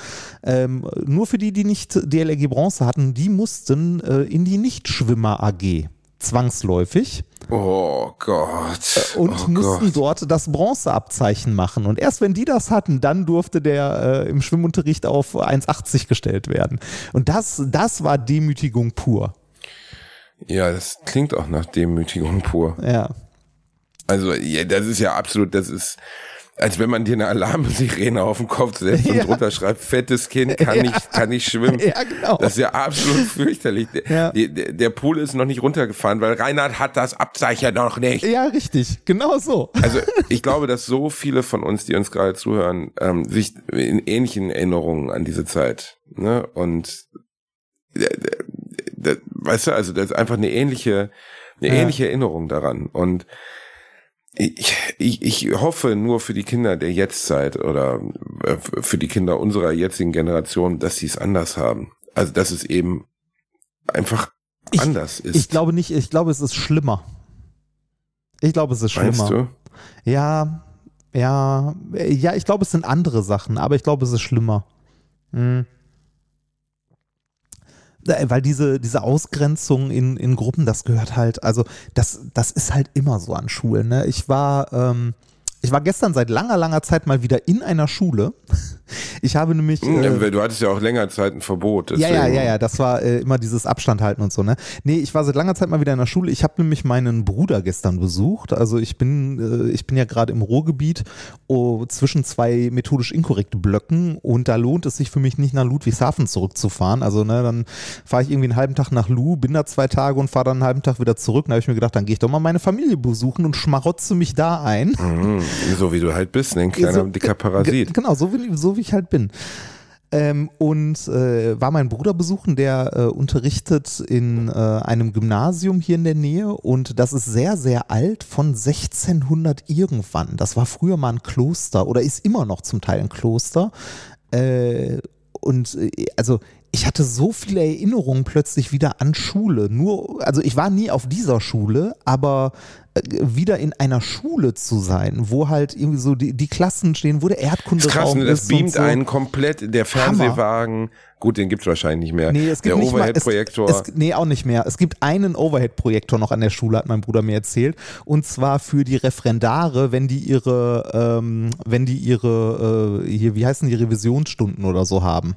Ähm, nur für die, die nicht DLRG Bronze hatten, die mussten äh, in die Nichtschwimmer AG. Zwangsläufig Oh Gott. und oh mussten Gott. dort das Bronzeabzeichen machen. Und erst wenn die das hatten, dann durfte der äh, im Schwimmunterricht auf 1,80 gestellt werden. Und das, das war Demütigung pur. Ja, das klingt auch nach Demütigung pur. Ja. Also, ja, das ist ja absolut, das ist, als wenn man dir eine Alarmsirene auf den Kopf setzt und Ja. drunter schreibt, fettes Kind kann nicht, kann nicht schwimmen. Ja, genau. Das ist ja absolut fürchterlich. Der, Ja. der, der Pool ist noch nicht runtergefahren, weil Reinhard hat das Abzeichen noch nicht. Ja, richtig. Genau so. Also ich glaube, dass so viele von uns, die uns gerade zuhören, ähm, sich in ähnlichen Erinnerungen an diese Zeit, ne? Und äh, äh, weißt du, also das ist einfach eine ähnliche, eine Ja. ähnliche Erinnerung daran. Und ich, ich, ich hoffe nur für die Kinder der Jetztzeit oder äh, für die Kinder unserer jetzigen Generation, dass sie es anders haben. Also dass es eben einfach Ich- anders ist. Ich glaube nicht, ich glaube, es ist schlimmer. Ich glaube, es ist Meinst schlimmer. du? Ja, ja, ja, ich glaube, es sind andere Sachen, aber ich glaube, es ist schlimmer. Hm. Äh, Weil diese, diese Ausgrenzung in, in Gruppen, das gehört halt, also das, das ist halt immer so an Schulen. Ne? Ich war, ähm, ich war gestern seit langer, langer Zeit mal wieder in einer Schule Ich habe nämlich. Äh, du hattest ja auch länger Zeit ein Verbot. ja, ja, deswegen- ja, ja, das war äh, immer dieses Abstand halten und so, ne? Nee, ich war seit langer Zeit mal wieder in der Schule. Ich habe nämlich meinen Bruder gestern besucht. Also ich bin, äh, ich bin ja gerade im Ruhrgebiet oh, zwischen zwei methodisch inkorrekte Blöcken und da lohnt es sich für mich nicht nach Ludwigshafen zurückzufahren. Also, ne, dann fahre ich irgendwie einen halben Tag nach Lu, bin da zwei Tage und fahre dann einen halben Tag wieder zurück. Da habe ich mir gedacht, dann gehe ich doch mal meine Familie besuchen und schmarotze mich da ein. Mhm, so wie du halt bist, ne? ein kleiner So, dicker ge- Parasit. Genau, so wie, so wie ich halt bin. Ähm, und äh, war mein Bruder besuchen, der äh, unterrichtet in äh, einem Gymnasium hier in der Nähe und das ist sehr, sehr alt, von 1600 irgendwann. Das war früher mal ein Kloster oder ist immer noch zum Teil ein Kloster. Äh, und äh, also ich hatte so viele Erinnerungen plötzlich wieder an Schule. Nur, also ich war nie auf dieser Schule, aber äh, wieder in einer Schule zu sein, wo halt irgendwie so die, die Klassen stehen, wo der Das Erdkunde ist krass, ne? das ist beamt so. einen komplett, der Fernsehwagen, gut, den gibt's wahrscheinlich nicht mehr. Nee, es gibt der es, Overhead-Projektor. es, nee, auch nicht mehr. Es gibt einen Overhead-Projektor noch an der Schule, hat mein Bruder mir erzählt. Und zwar für die Referendare, wenn die ihre, ähm, wenn die ihre, äh, hier, wie heißen die Revisionsstunden oder so haben.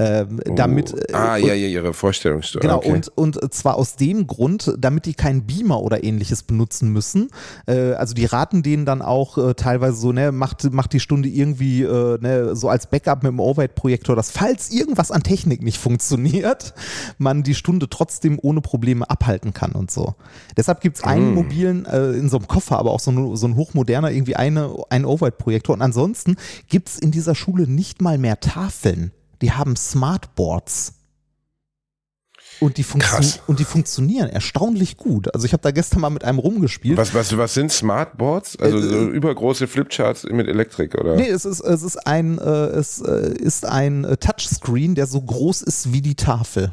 Ähm, damit, äh, ah, ja, ja, ihre Vorstellungsstunde. Genau, okay. und, und zwar aus dem Grund, damit die keinen Beamer oder ähnliches benutzen müssen. Äh, also die raten denen dann auch äh, teilweise so, ne, macht, macht die Stunde irgendwie äh, ne, so als Backup mit dem Overhead-Projektor, dass falls irgendwas an Technik nicht funktioniert, man die Stunde trotzdem ohne Probleme abhalten kann und so. Deshalb gibt's einen mobilen, äh, in so einem Koffer, aber auch so, ein- so ein hochmoderner, irgendwie eine, einen Overhead-Projektor. Und ansonsten gibt's in dieser Schule nicht mal mehr Tafeln. Die haben Smartboards. Und die, und die funktionieren erstaunlich gut. Also ich habe da gestern mal mit einem rumgespielt. Was, was, was sind Smartboards? Also so übergroße Flipcharts mit Elektrik, oder? Nee, es ist, es ist ein, äh, es äh, ist ein äh, Touchscreen, der so groß ist wie die Tafel.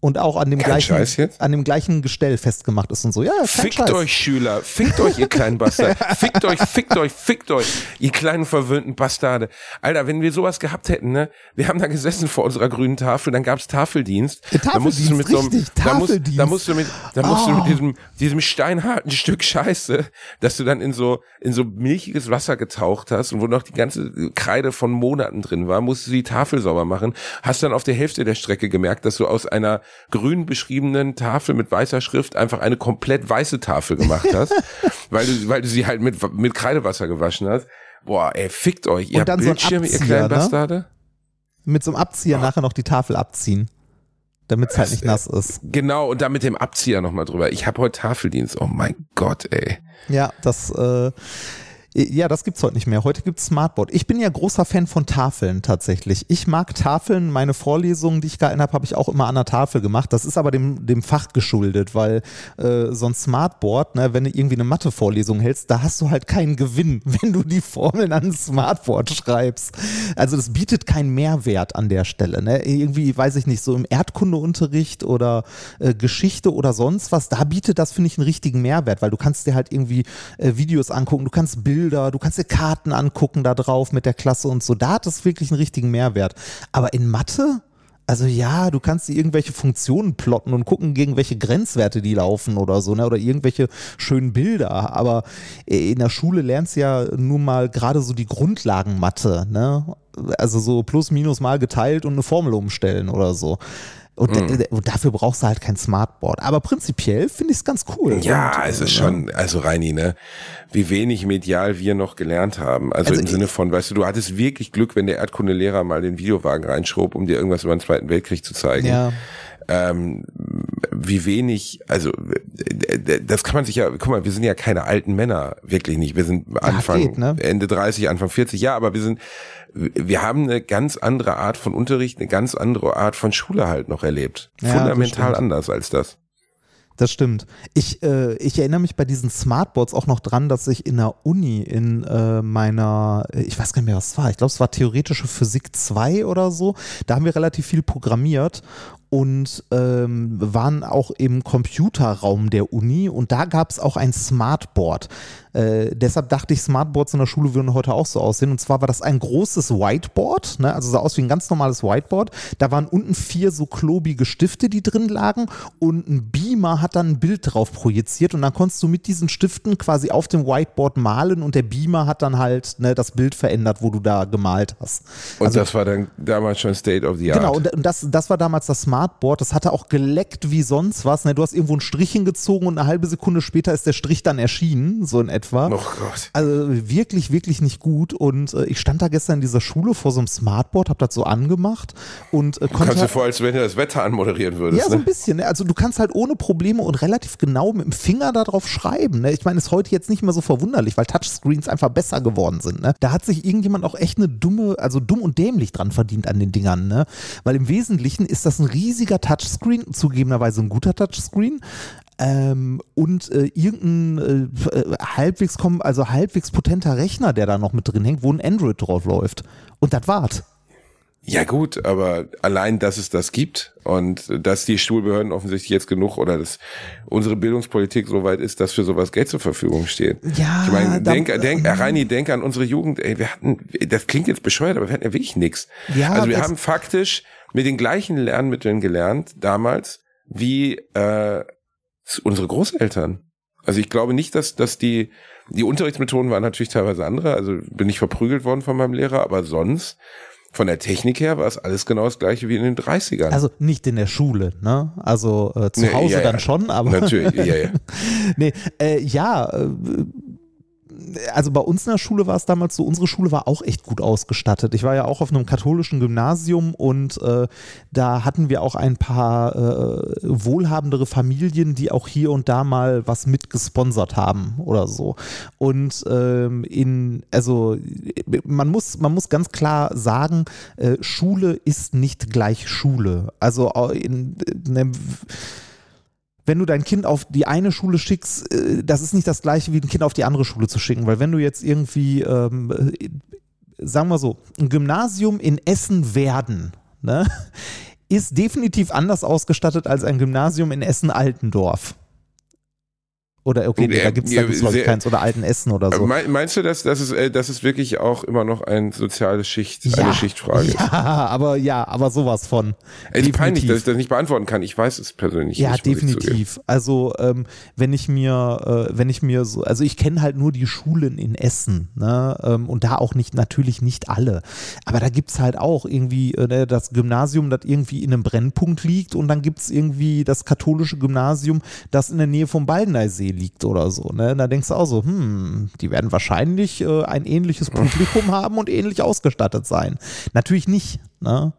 Und auch an dem, Kein gleichen, an dem gleichen Gestell festgemacht ist und so. Ja, Fickt Scheiß. euch, Schüler. Fickt euch, ihr kleinen Bastard. Fickt euch, fickt euch, fickt euch, ihr kleinen verwöhnten Bastarde. Alter, wenn wir sowas gehabt hätten, ne? Wir haben da gesessen vor unserer grünen Tafel, dann gab's Tafeldienst. Äh, da musstest du mit so einem, richtig, da, musst, Tafeldienst. da musst du mit, da musst du Oh. mit diesem, diesem steinharten Stück Scheiße, dass du dann in so, in so milchiges Wasser getaucht hast und wo noch die ganze Kreide von Monaten drin war, musst du die Tafel sauber machen. Hast dann auf der Hälfte der Strecke gemerkt, dass du aus einer grün beschriebenen Tafel mit weißer Schrift einfach eine komplett weiße Tafel gemacht hast, weil du, weil du sie halt mit, mit Kreidewasser gewaschen hast. Boah, ey, fickt euch, ihr Und dann so Bildschirme, ihr kleinen ne? Bastarde. Mit so einem Abzieher nachher noch die Tafel abziehen. Damit es halt nicht nass ist. Genau, und da mit dem Abzieher nochmal drüber. Ich habe heute Tafeldienst. Oh mein Gott, ey. Ja, das, äh, ja, das gibt's heute nicht mehr. Heute gibt's Smartboard. Ich bin ja großer Fan von Tafeln tatsächlich. Ich mag Tafeln. Meine Vorlesungen, die ich gehalten habe, habe ich auch immer an der Tafel gemacht. Das ist aber dem, dem Fach geschuldet, weil äh, so ein Smartboard, ne, wenn du irgendwie eine Mathe-Vorlesung hältst, da hast du halt keinen Gewinn, wenn du die Formeln an ein Smartboard schreibst. Also das bietet keinen Mehrwert an der Stelle. Ne? Irgendwie, weiß ich nicht, so im Erdkundeunterricht oder äh, Geschichte oder sonst was, da bietet das, finde ich, einen richtigen Mehrwert, weil du kannst dir halt irgendwie äh, Videos angucken, du kannst Bilder, du kannst dir Karten angucken da drauf mit der Klasse und so. Da hat das wirklich einen richtigen Mehrwert. Aber in Mathe? Also ja, du kannst dir irgendwelche Funktionen plotten und gucken, gegen welche Grenzwerte die laufen oder so, ne? Oder irgendwelche schönen Bilder. Aber äh, in der Schule lernst du ja nur mal gerade so die Grundlagen Mathe, ne? Also so plus minus mal geteilt und eine Formel umstellen oder so. Und, da- und dafür brauchst du halt kein Smartboard. Aber prinzipiell finde ich es ganz cool. Ja, und, es äh, ist schon, also Reini, ne, wie wenig medial wir noch gelernt haben. Also, Also im Sinne von, weißt du, du hattest wirklich Glück, wenn der Erdkundelehrer mal den Videowagen reinschob, um dir irgendwas über den Zweiten Weltkrieg zu zeigen. Ja. Ähm, wie wenig, also äh, das kann man sich ja, guck mal, wir sind ja keine alten Männer, wirklich nicht. Wir sind Anfang, geht, ne? Ende 30, Anfang 40, ja, aber wir sind, wir haben eine ganz andere Art von Unterricht, eine ganz andere Art von Schule halt noch erlebt. Ja, Fundamental anders als das. Das stimmt. Ich, äh, ich erinnere mich bei diesen Smartboards auch noch dran, dass ich in der Uni in äh, meiner, ich weiß gar nicht mehr, was es war, ich glaube, es war theoretische Physik 2 oder so, da haben wir relativ viel programmiert und ähm, waren auch im Computerraum der Uni und da gab es auch ein Smartboard. Äh, deshalb dachte ich, Smartboards in der Schule würden heute auch so aussehen. Und zwar war das ein großes Whiteboard, ne? also sah aus wie ein ganz normales Whiteboard. Da waren unten vier so klobige Stifte, die drin lagen und ein Beamer hat dann ein Bild drauf projiziert und dann konntest du mit diesen Stiften quasi auf dem Whiteboard malen und der Beamer hat dann halt ne, das Bild verändert, wo du da gemalt hast. Und Also- das war dann damals schon State of the Art. Genau, und und das, das war damals das Smartboard. Das hatte auch geleckt wie sonst was. Ne? Du hast irgendwo ein Strich hingezogen und eine halbe Sekunde später ist der Strich dann erschienen, so in etwa. Oh Gott. Also wirklich, wirklich nicht gut. Und äh, ich stand da gestern in dieser Schule vor so einem Smartboard, habe das so angemacht und äh, Kannst konnte. du vor, als wenn du das Wetter anmoderieren würdest. ja, so ein ne? bisschen. Ne? Also du kannst halt ohne Probleme und relativ genau mit dem Finger darauf schreiben. Ne? Ich meine, ist heute jetzt nicht mehr so verwunderlich, weil Touchscreens einfach besser geworden sind. Ne? Da hat sich irgendjemand auch echt eine dumme, also dumm und dämlich dran verdient an den Dingern. Ne? Weil im Wesentlichen ist das ein riesiger Touchscreen, zugegebenerweise ein guter Touchscreen. Ähm, und äh, irgendein äh, äh, halbwegs kom also halbwegs potenter Rechner, der da noch mit drin hängt, wo ein Android drauf läuft. Und das war's. Ja gut, aber allein, dass es das gibt und dass die Schulbehörden offensichtlich jetzt genug oder dass unsere Bildungspolitik so weit ist, dass für sowas Geld zur Verfügung steht. Ja, ich meine, denk, denk, Reini, denk an unsere Jugend. Ey, wir hatten, das klingt jetzt bescheuert, aber wir hatten ja wirklich nix. Ja, also wir haben faktisch mit den gleichen Lernmitteln gelernt damals wie äh, unsere Großeltern. Also ich glaube nicht, dass, dass die, die Unterrichtsmethoden waren natürlich teilweise andere. Also bin ich verprügelt worden von meinem Lehrer, aber sonst von der Technik her war es alles genau das gleiche wie in den 30ern. Also nicht in der Schule, ne? Also äh, zu Nee, Hause ja, dann ja. schon, aber. Natürlich, ja, ja. nee, äh, ja, äh, also bei uns in der Schule war es damals so, unsere Schule war auch echt gut ausgestattet. Ich war ja auch auf einem katholischen Gymnasium und äh, da hatten wir auch ein paar äh, wohlhabendere Familien, die auch hier und da mal was mitgesponsert haben oder so. Und ähm, in, also man muss, man muss ganz klar sagen, äh, Schule ist nicht gleich Schule. Also äh, in, in einem wenn du dein Kind auf die eine Schule schickst, äh, das ist nicht das gleiche wie ein Kind auf die andere Schule zu schicken, weil wenn du jetzt irgendwie, ähm, äh, sagen wir so, ein Gymnasium in Essen-Werden, ne, ist definitiv anders ausgestattet als ein Gymnasium in Essen-Altendorf. Oder okay, nee, Ja, da gibt es ja, da gibt's, glaub ich, keins oder Altenessen oder so. Mein- Meinst du, dass, dass, es, äh, dass es wirklich auch immer noch ein soziale Schicht, eine Schichtfrage ist? Ja, aber ja, aber sowas von. Es ist peinlich, dass ich das nicht beantworten kann. Ich weiß es persönlich Ja, nicht. zugeben. definitiv. Also ähm, wenn ich mir, äh, wenn ich mir so, also ich kenne halt nur die Schulen in Essen, ne? Ähm, und da auch nicht, natürlich nicht alle. Aber da gibt's halt auch irgendwie äh, ne, das Gymnasium, das irgendwie in einem Brennpunkt liegt und dann gibt's irgendwie das katholische Gymnasium, das in der Nähe vom Baldeneysee liegt oder so. Ne? Da denkst du auch so, hm, die werden wahrscheinlich äh, ein ähnliches Publikum haben und ähnlich ausgestattet sein. Natürlich nicht, ne?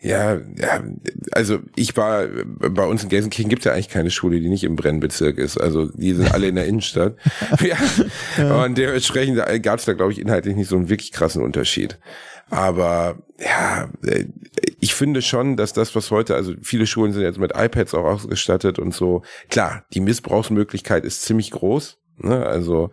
Ja, ja, also ich war, bei uns in Gelsenkirchen gibt es ja eigentlich keine Schule, die nicht im Brennbezirk ist. Also die sind alle in der Innenstadt. ja. Und dementsprechend gab es da, glaube ich, inhaltlich nicht so einen wirklich krassen Unterschied. Aber ja, äh, ich finde schon, dass das, was heute, also viele Schulen sind jetzt mit iPads auch ausgestattet und so. Klar, die Missbrauchsmöglichkeit ist ziemlich groß. Ne? Also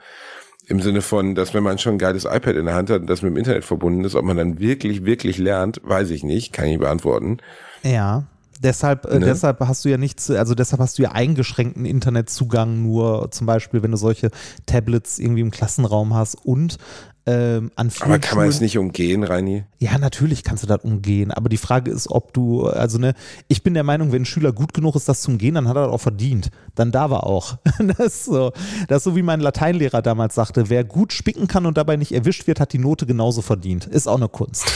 im Sinne von, dass wenn man schon ein geiles iPad in der Hand hat und das mit dem Internet verbunden ist, ob man dann wirklich, wirklich lernt, weiß ich nicht, kann ich nicht beantworten. Ja. Deshalb, äh, Ne? deshalb hast du ja nichts, also deshalb hast du ja eingeschränkten Internetzugang nur zum Beispiel, wenn du solche Tablets irgendwie im Klassenraum hast und ähm, an vielen Aber kann man es nicht umgehen, Reini? Ja, natürlich kannst du das umgehen, aber die Frage ist, ob du, also ne, ich bin der Meinung, wenn ein Schüler gut genug ist, das zu umgehen, dann hat er das auch verdient. Dann darf er auch. Das ist so, das ist so wie mein Lateinlehrer damals sagte, wer gut spicken kann und dabei nicht erwischt wird, hat die Note genauso verdient. Ist auch eine Kunst.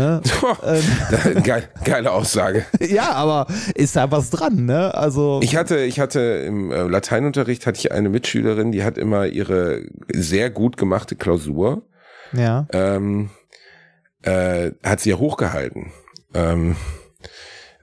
Ne? Geil, geile Aussage. ja, aber ist da was dran, ne? Also. Ich hatte, ich hatte im äh, Lateinunterricht hatte ich eine Mitschülerin, die hat immer ihre sehr gut gemachte Klausur, ja. ähm, äh, hat sie ja hochgehalten. Ähm,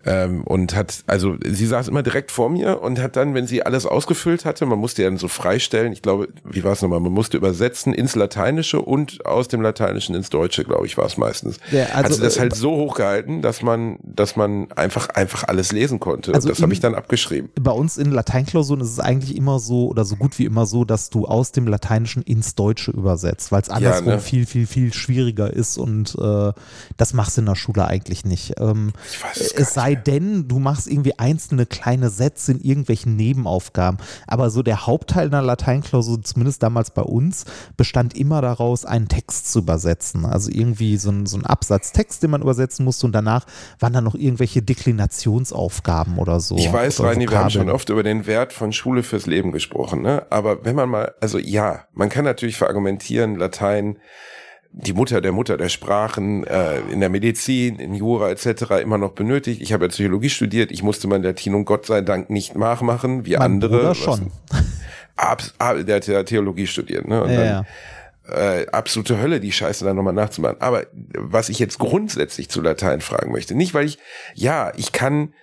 Ähm, und hat, also sie saß immer direkt vor mir und hat dann, wenn sie alles ausgefüllt hatte, man musste ja dann so freistellen, ich glaube, wie war es nochmal, man musste übersetzen ins Lateinische und aus dem Lateinischen ins Deutsche, glaube ich, war es meistens. Ja, also, also das äh, halt so hochgehalten, dass man, dass man einfach, einfach alles lesen konnte. Also das habe ich dann abgeschrieben. Bei uns in Lateinklausuren ist es eigentlich immer so oder so gut wie immer so, dass du aus dem Lateinischen ins Deutsche übersetzt, weil es andersrum ne? viel, viel, viel schwieriger ist und äh, das machst du in der Schule eigentlich nicht. Ähm, Ich weiß es es sei denn, du machst irgendwie einzelne kleine Sätze in irgendwelchen Nebenaufgaben. Aber so der Hauptteil einer Lateinklausur, zumindest damals bei uns, bestand immer daraus, einen Text zu übersetzen. Also irgendwie so ein, so ein Absatztext, den man übersetzen musste und danach waren dann noch irgendwelche Deklinationsaufgaben oder so. Ich weiß, Reini, wir haben schon oft über den Wert von Schule fürs Leben gesprochen, ne? Aber wenn man mal, also ja, man kann natürlich verargumentieren, Latein, die Mutter der Mutter der Sprachen, äh, in der Medizin, in Jura etc. immer noch benötigt. Ich habe ja Psychologie studiert, ich musste mein Latinum Gott sei Dank nicht nachmachen, wie Mein andere. Bruder was- schon. Abs, ab, der hat ja Theologie studiert, ne? Und Ja, dann, äh, absolute Hölle, die Scheiße dann nochmal nachzumachen. Aber was ich jetzt grundsätzlich zu Latein fragen möchte, nicht weil ich, ja, ich kann,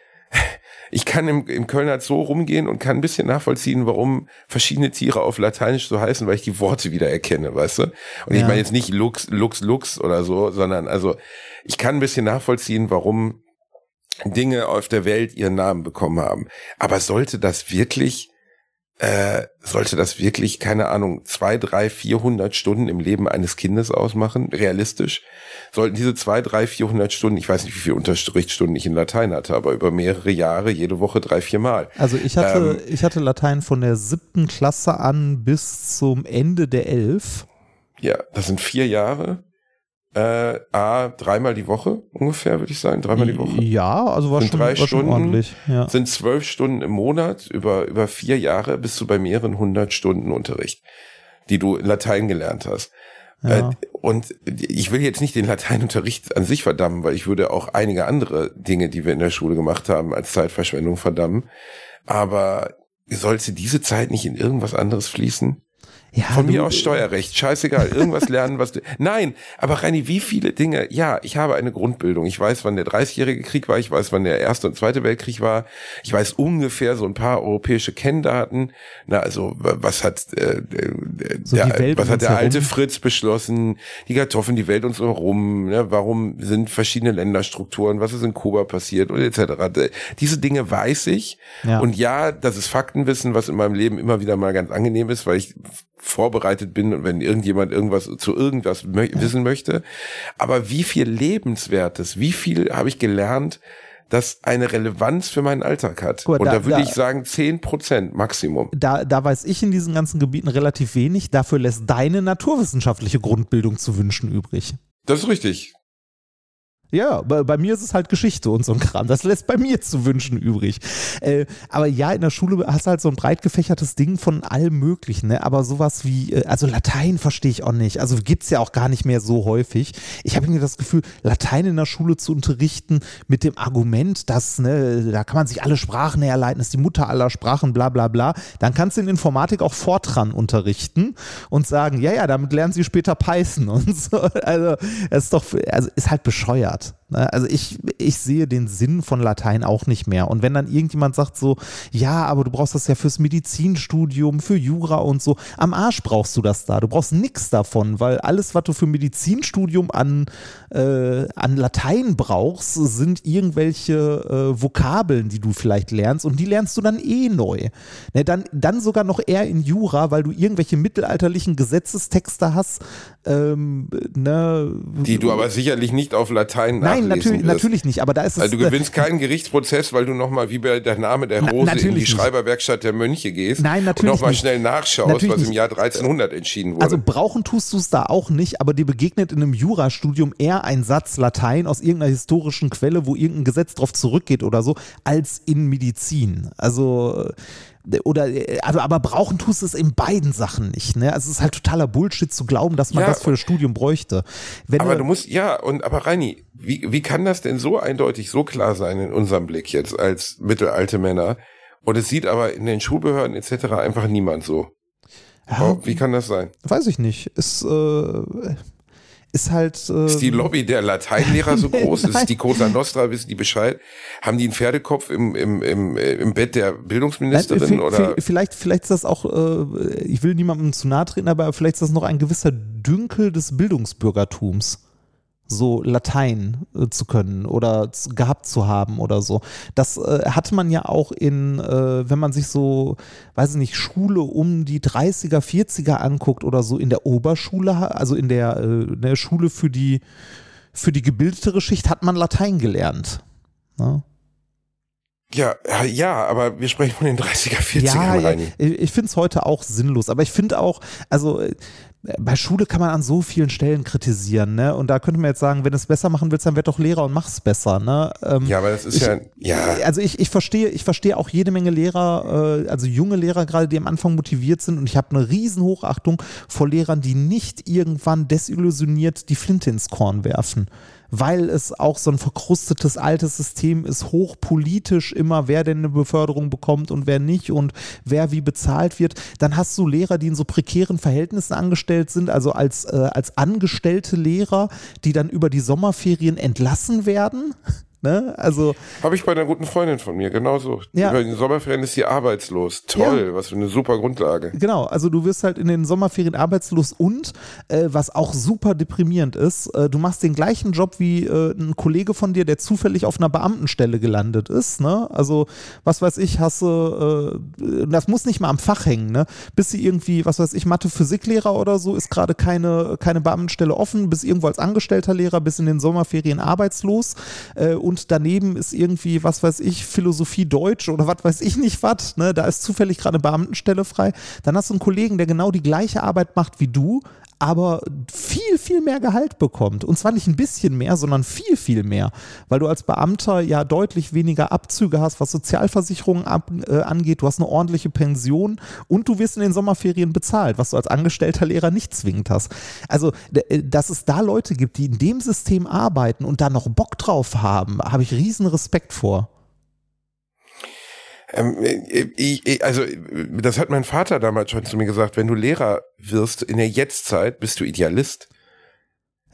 ich kann im, im Kölner Zoo rumgehen und kann ein bisschen nachvollziehen, warum verschiedene Tiere auf Lateinisch so heißen, weil ich die Worte wieder erkenne, weißt du? Und ich Ja. meine jetzt nicht Lux, Lux, Lux oder so, sondern also ich kann ein bisschen nachvollziehen, warum Dinge auf der Welt ihren Namen bekommen haben. Aber sollte das wirklich äh, sollte das wirklich, keine Ahnung, zwei, drei, vierhundert Stunden im Leben eines Kindes ausmachen, realistisch? Sollten diese zwei, drei, vierhundert Stunden, ich weiß nicht, wie viele Unterrichtsstunden ich in Latein hatte, aber über mehrere Jahre, jede Woche drei, vier Mal. Also ich hatte, Ähm, ich hatte Latein von der siebten Klasse an bis zum Ende der elf. Ja, das sind vier Jahre. Äh, A, dreimal die Woche ungefähr, würde ich sagen, dreimal die Woche. Ja, also war Sind schon, drei war schon Stunden. ordentlich. Ja. sind zwölf Stunden im Monat, über, über vier Jahre bist du bei mehreren hundert Stunden Unterricht, die du in Latein gelernt hast. Ja. Äh, und ich will jetzt nicht den Lateinunterricht an sich verdammen, weil ich würde auch einige andere Dinge, die wir in der Schule gemacht haben, als Zeitverschwendung verdammen. Aber sollte diese Zeit nicht in irgendwas anderes fließen? Ja, Von mir aus Steuerrecht, scheißegal, irgendwas lernen, was du. Nein, aber Reini, wie viele Dinge, ja, ich habe eine Grundbildung. Ich weiß, wann der 30-jährige Krieg war, ich weiß, wann der Erste und Zweite Weltkrieg war. Ich weiß ungefähr so ein paar europäische Kenndaten. Na, also, was hat, äh, äh, So der, was hat der alte herum. Fritz beschlossen? Die Kartoffeln, die Welt uns herum, ne? warum sind verschiedene Länderstrukturen, was ist in Kuba passiert und etc. Diese Dinge weiß ich. Ja. Und ja, das ist Faktenwissen, was in meinem Leben immer wieder mal ganz angenehm ist, weil ich vorbereitet bin und wenn irgendjemand irgendwas zu irgendwas mö wissen möchte. Aber wie viel Lebenswertes, wie viel habe ich gelernt, das eine Relevanz für meinen Alltag hat? Mal, und da- da, würde da- ich sagen 10 Prozent Maximum. da, da weiß ich in diesen ganzen Gebieten relativ wenig. Dafür lässt deine naturwissenschaftliche Grundbildung zu wünschen übrig. Das ist richtig. Ja, bei, bei mir ist es halt Geschichte und so ein Kram. Das lässt bei mir zu wünschen übrig. Äh, aber ja, in der Schule hast du halt so ein breit gefächertes Ding von allem Möglichen. Ne? Aber sowas wie, äh, also Latein verstehe ich auch nicht. Also gibt's ja auch gar nicht mehr so häufig. Ich habe irgendwie das Gefühl, Latein in der Schule zu unterrichten mit dem Argument, dass, ne, da kann man sich alle Sprachen herleiten, ist die Mutter aller Sprachen, bla bla bla. Dann kannst du in Informatik auch Fortran unterrichten und sagen, ja, ja, damit lernen sie später Python und so. Also, das ist doch, also ist halt bescheuert. Ne? Also ich, ich sehe den Sinn von Latein auch nicht mehr. Und wenn dann irgendjemand sagt so, ja, aber du brauchst das ja fürs Medizinstudium, für Jura und so, am Arsch brauchst du das da. Du brauchst nichts davon, weil alles, was du für Medizinstudium an, äh, an Latein brauchst, sind irgendwelche äh, Vokabeln, die du vielleicht lernst und die lernst du dann eh neu. Ne, dann, dann sogar noch eher in Jura, weil du irgendwelche mittelalterlichen Gesetzestexte hast, ähm, ne, Die du aber sicherlich nicht auf Latein Nein, nachlesen natürlich, wirst. natürlich nicht, aber da ist es. Also du gewinnst keinen Gerichtsprozess, weil du nochmal wie bei der Name der Na- Rose in natürlich die nicht. Schreiberwerkstatt der Mönche gehst Nein, natürlich und nochmal schnell nachschaust, Natürlich was im nicht. Jahr 1300 entschieden wurde. Also brauchen tust du es da auch nicht, aber dir begegnet in einem Jurastudium eher ein Satz Latein aus irgendeiner historischen Quelle, wo irgendein Gesetz drauf zurückgeht oder so, als in Medizin. Also äh, oder äh, aber, aber brauchen tust du es in beiden Sachen nicht. Ne? Also es ist halt totaler Bullshit zu glauben, dass man Ja, das für das Studium bräuchte. Wenn aber du musst, ja, und aber Reini, wie, wie kann das denn so eindeutig, so klar sein in unserem Blick jetzt als mittelalte Männer? Und es sieht aber in den Schulbehörden etc. einfach niemand so. ja, Oh, wie kann das sein? weiß ich nicht. Ist, äh, ist halt. Äh, ist die Lobby der Lateinlehrer so groß? ist die Cosa Nostra, wissen die Bescheid? Haben die einen Pferdekopf im, im, im, im Bett der Bildungsministerin? Nein, oder? Vielleicht, vielleicht ist das auch, äh, ich will niemandem zu nahe treten, aber vielleicht ist das noch ein gewisser Dünkel des Bildungsbürgertums so Latein äh, zu können oder gehabt zu haben oder so. Das äh, hatte man ja auch in, äh, wenn man sich so, weiß ich nicht, Schule um die 30er, 40er anguckt oder so in der Oberschule, also in der, äh, in der Schule für die, für die gebildetere Schicht hat man Latein gelernt. Ne? Ja, ja, aber wir sprechen von den 30er, 40er. Ja, ja ich finde es heute auch sinnlos, aber ich finde auch, also äh, bei Schule kann man an so vielen Stellen kritisieren, ne? Und da könnte man jetzt sagen, wenn du es besser machen willst, dann werd doch Lehrer und mach's besser, ne? Ähm, ja, aber das ist ich, ja, ja. Also ich, ich verstehe, ich verstehe auch jede Menge Lehrer, äh, also junge Lehrer gerade, die am Anfang motiviert sind und ich habe eine riesen Hochachtung vor Lehrern, die nicht irgendwann desillusioniert die Flinte ins Korn werfen weil es auch so ein verkrustetes altes System ist, hochpolitisch immer, wer denn eine Beförderung bekommt und wer nicht und wer wie bezahlt wird. Dann hast du Lehrer, die in so prekären Verhältnissen angestellt sind, also als, äh, als angestellte Lehrer, die dann über die Sommerferien entlassen werden Ne? Also habe ich bei einer guten Freundin von mir genauso. Ja. Über den Sommerferien ist sie arbeitslos. Toll, ja. was für eine super Grundlage. Genau, also du wirst halt in den Sommerferien arbeitslos und äh, was auch super deprimierend ist, äh, du machst den gleichen Job wie äh, ein Kollege von dir, der zufällig auf einer Beamtenstelle gelandet ist. Ne? Also was weiß ich, hast du, äh, das muss nicht mal am Fach hängen. Ne? Bis sie irgendwie, was weiß ich, Mathe, Physiklehrer oder so, ist gerade keine keine Beamtenstelle offen, bis irgendwo als angestellter Lehrer, bis in den Sommerferien arbeitslos äh, und und daneben ist irgendwie, was weiß ich, Philosophie Deutsch oder was weiß ich nicht was, ne? da ist zufällig gerade eine Beamtenstelle frei, dann hast du einen Kollegen, der genau die gleiche Arbeit macht wie du, aber viel, viel mehr Gehalt bekommt. Und zwar nicht ein bisschen mehr, sondern viel, viel mehr. Weil du als Beamter ja deutlich weniger Abzüge hast, was Sozialversicherungen ab, äh, angeht. Du hast eine ordentliche Pension und du wirst in den Sommerferien bezahlt, was du als angestellter Lehrer nicht zwingend hast. Also, äh, dass es da Leute gibt, die in dem System arbeiten und da noch Bock drauf haben, habe ich riesen Respekt vor. Ähm, äh, ich, also, das hat mein Vater damals schon zu mir gesagt, wenn du Lehrer wirst in der Jetztzeit, bist du Idealist.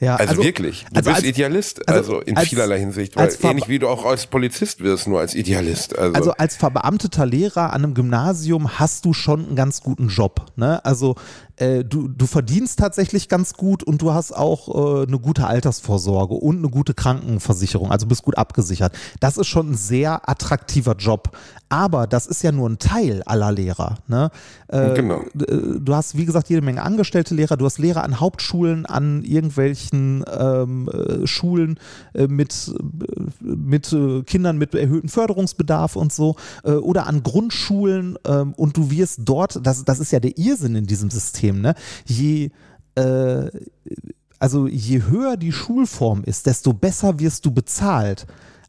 Ja, also, also wirklich, du also bist als, Idealist, also, also in als, vielerlei Hinsicht, weil ähnlich wie du auch als Polizist wirst, nur als Idealist. Also. also als verbeamteter Lehrer an einem Gymnasium hast du schon einen ganz guten Job. Ne? Also äh, du, du verdienst tatsächlich ganz gut und du hast auch äh, eine gute Altersvorsorge und eine gute Krankenversicherung, also bist gut abgesichert. Das ist schon ein sehr attraktiver Job. Aber das ist ja nur ein Teil aller Lehrer. Ne? Äh, genau. Äh, du hast, wie gesagt, jede Menge angestellte Lehrer, du hast Lehrer an Hauptschulen, an irgendwelchen ähm, äh, Schulen mit, mit Kindern mit erhöhtem Förderungsbedarf und so, oder an Grundschulen ähm, und du wirst dort, das, das ist ja der Irrsinn in diesem System, System, ne? Je äh, also je höher die Schulform ist, desto besser wirst du bezahlt.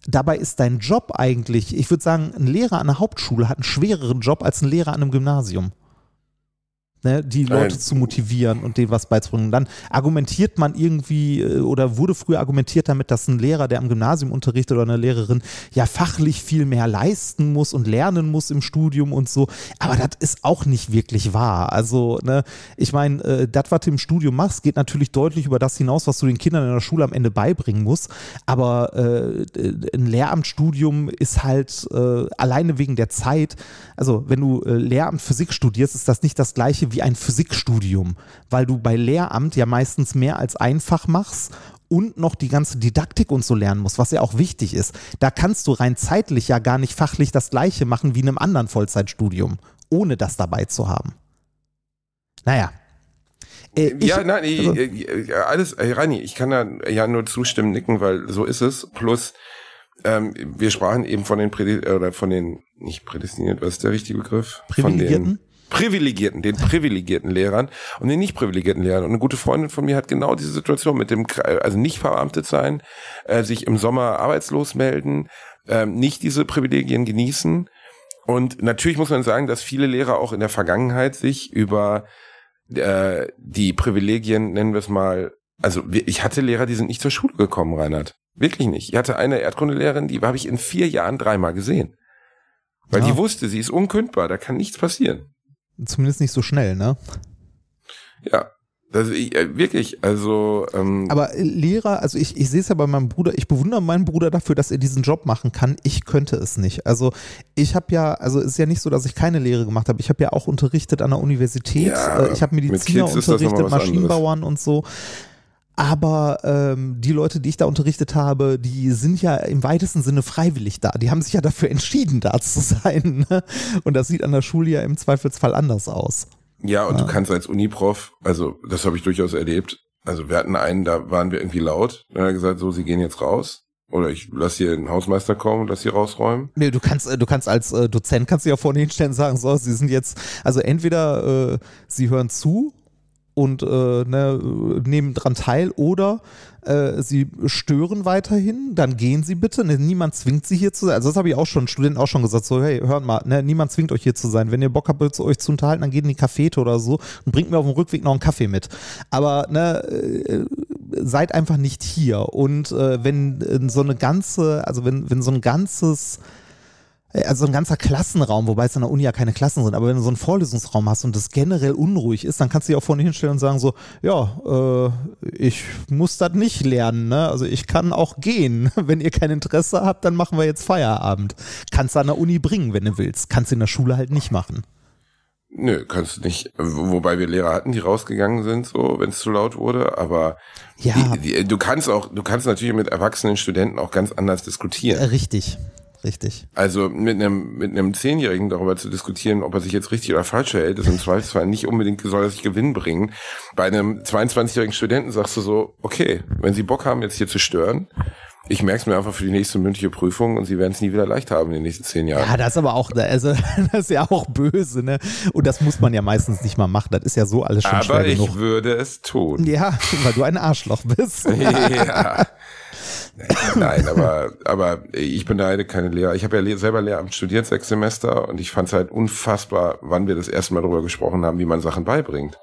Dabei ist dein Job eigentlich, ich würde sagen, ein Lehrer an der Hauptschule hat einen schwereren Job als ein Lehrer an einem Gymnasium ne, die Leute zu motivieren und denen was beizubringen. Dann argumentiert man irgendwie äh, oder wurde früher argumentiert damit, dass ein Lehrer, der am Gymnasium unterrichtet oder eine Lehrerin, ja fachlich viel mehr leisten muss und lernen muss im Studium und so. Aber das ist auch nicht wirklich wahr. Also, ne, ich meine, äh, das, was du im Studium machst, geht natürlich deutlich über das hinaus, was du den Kindern in der Schule am Ende beibringen musst. Aber äh, ein Lehramtsstudium ist halt äh, alleine wegen der Zeit, also wenn du äh, Lehramt Physik studierst, ist das nicht das gleiche wie ein Physikstudium, weil du bei Lehramt ja meistens mehr als einfach machst und noch die ganze Didaktik und so lernen musst, was ja auch wichtig ist. Da kannst du rein zeitlich ja gar nicht fachlich das gleiche machen wie in einem anderen Vollzeitstudium, ohne das dabei zu haben. Naja. Äh, ich, ja, nein, also, ich, alles, Rani, ich kann da ja nur zustimmen, nicken, weil so ist es. Plus, ähm, wir sprachen eben von den Prädi oder von den nicht prädestiniert, was ist der richtige Begriff? Privilegierten? Von den privilegierten, den privilegierten Lehrern und den nicht privilegierten Lehrern. Und eine gute Freundin von mir hat genau diese Situation mit dem, also nicht verbeamtet sein, äh, sich im Sommer arbeitslos melden, äh, nicht diese Privilegien genießen. Und natürlich muss man sagen, dass viele Lehrer auch in der Vergangenheit sich über äh, die Privilegien, nennen wir es mal, also ich hatte Lehrer, die sind nicht zur Schule gekommen, Reinhard. Wirklich nicht. Ich hatte eine Erdkundelehrerin, die habe ich in vier Jahren dreimal gesehen. Weil ja. die wusste, sie ist unkündbar, da kann nichts passieren. Zumindest nicht so schnell, ne? Ja. Das, ich, äh, wirklich, also. Ähm, Aber äh, Lehrer, also ich, ich sehe es ja bei meinem Bruder, ich bewundere meinen Bruder dafür, dass er diesen Job machen kann. Ich könnte es nicht. Also ich habe ja, also es ist ja nicht so, dass ich keine Lehre gemacht habe. Ich habe ja auch unterrichtet an der Universität. Ja, Äh, ich habe Mediziner unterrichtet, Maschinenbauern und so. Aber ähm, die Leute, die ich da unterrichtet habe, die sind ja im weitesten Sinne freiwillig da. Die haben sich ja dafür entschieden, da zu sein. Ne? Und das sieht an der Schule ja im Zweifelsfall anders aus. Ja, und Ja. du kannst als Uniprof, also das habe ich durchaus erlebt. Also wir hatten einen, da waren wir irgendwie laut. Dann hat er gesagt, so, sie gehen jetzt raus. Oder ich lass hier einen Hausmeister kommen und lass sie rausräumen. Nee, du kannst, äh, du kannst als äh, Dozent kannst du ja vorne hinstellen und sagen, so, sie sind jetzt, also entweder äh, sie hören zu und äh, ne, nehmen dran teil oder äh, sie stören weiterhin, dann gehen sie bitte. Ne, niemand zwingt sie hier zu sein. Also das habe ich auch schon Studenten auch schon gesagt, so, hey, hört mal, ne, niemand zwingt euch hier zu sein. Wenn ihr Bock habt, euch zu unterhalten, dann geht in die Cafete oder so und bringt mir auf dem Rückweg noch einen Kaffee mit. Aber ne, äh, seid einfach nicht hier. Und äh, wenn äh, so eine ganze, also wenn, wenn so ein ganzes also ein ganzer Klassenraum, wobei es an der Uni ja keine Klassen sind, aber wenn du so einen Vorlesungsraum hast und das generell unruhig ist, dann kannst du dich auch vorne hinstellen und sagen so, ja, äh, ich muss das nicht lernen, ne? Also ich kann auch gehen. Wenn ihr kein Interesse habt, dann machen wir jetzt Feierabend. Kannst du an der Uni bringen, wenn du willst. Kannst du in der Schule halt nicht machen. Nö, kannst du nicht. Wo- Wobei wir Lehrer hatten, die rausgegangen sind, so, wenn es zu laut wurde. Aber Ja. die, die, du kannst auch, du kannst natürlich mit erwachsenen Studenten auch ganz anders diskutieren. Äh, Richtig, richtig. Also mit einem mit einem Zehnjährigen darüber zu diskutieren, ob er sich jetzt richtig oder falsch verhält, ist im Zweifelsfall nicht unbedingt soll er sich Gewinn bringen. Bei einem 22-jährigen Studenten sagst du so, okay, wenn Sie Bock haben, jetzt hier zu stören, ich merke es mir einfach für die nächste mündliche Prüfung und Sie werden es nie wieder leicht haben in den nächsten zehn Jahren. Ja, das ist aber auch, also das ist ja auch böse, ne? Und das muss man ja meistens nicht mal machen. Das ist ja so alles schon Aber schwer ich genug. würde es tun. Ja, weil du ein Arschloch bist. ja. Nein, aber, aber ich beneide keine Lehrer. Ich habe ja selber Lehramt studiert, sechs Semester, und ich fand es halt unfassbar, wann wir das erste Mal darüber gesprochen haben, wie man Sachen beibringt.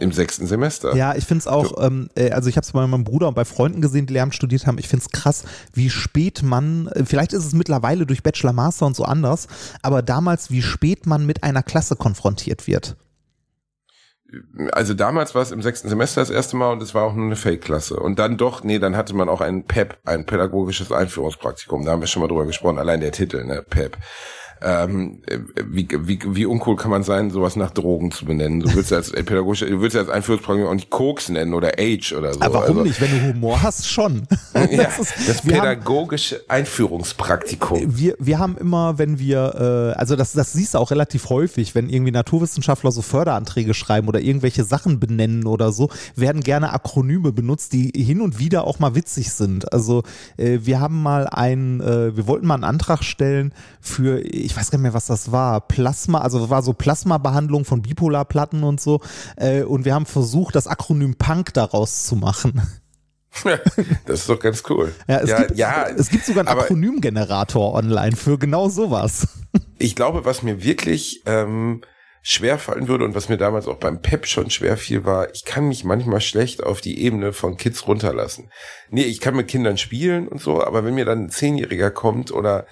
Im sechsten Semester. Ja, ich finde es auch, ähm, äh, also ich habe es bei meinem Bruder und bei Freunden gesehen, die Lehramt studiert haben. Ich finde es krass, wie spät man, äh, vielleicht ist es mittlerweile durch Bachelor, Master und so anders, aber damals, wie spät man mit einer Klasse konfrontiert wird. Also damals war es im sechsten Semester das erste Mal und es war auch nur eine Fake-Klasse. Und dann doch, nee, dann hatte man auch ein PEP, ein pädagogisches Einführungspraktikum. Da haben wir schon mal drüber gesprochen, allein der Titel, ne, PEP. Ähm, äh, wie, wie, wie uncool kann man sein, sowas nach Drogen zu benennen? Du willst als pädagogische, du willst als Einführungspraktikum auch nicht Koks nennen oder Age oder so. Aber warum Also, nicht? Wenn du Humor hast, schon. Ja, Das ist- das wir haben- pädagogische Einführungspraktikum. wir, wir haben immer, wenn wir, äh, also das, das siehst du auch relativ häufig, wenn irgendwie Naturwissenschaftler so Förderanträge schreiben oder irgendwelche Sachen benennen oder so, werden gerne Akronyme benutzt, die hin und wieder auch mal witzig sind. Also äh, wir haben mal ein, äh, wir wollten mal einen Antrag stellen für, ich weiß gar nicht mehr, was das war, Plasma, also war so Plasmabehandlung von Bipolarplatten und so. Äh, und wir haben versucht, das Akronym Punk daraus zu machen. Das ist doch ganz cool. Ja, es, ja, gibt, ja, es gibt sogar einen Akronymgenerator online für genau sowas. ich glaube, was mir wirklich ähm, schwer fallen würde und was mir damals auch beim Pep schon schwer fiel, war, ich kann mich manchmal schlecht auf die Ebene von Kids runterlassen. Nee, ich kann mit Kindern spielen und so, aber wenn mir dann ein Zehnjähriger kommt oder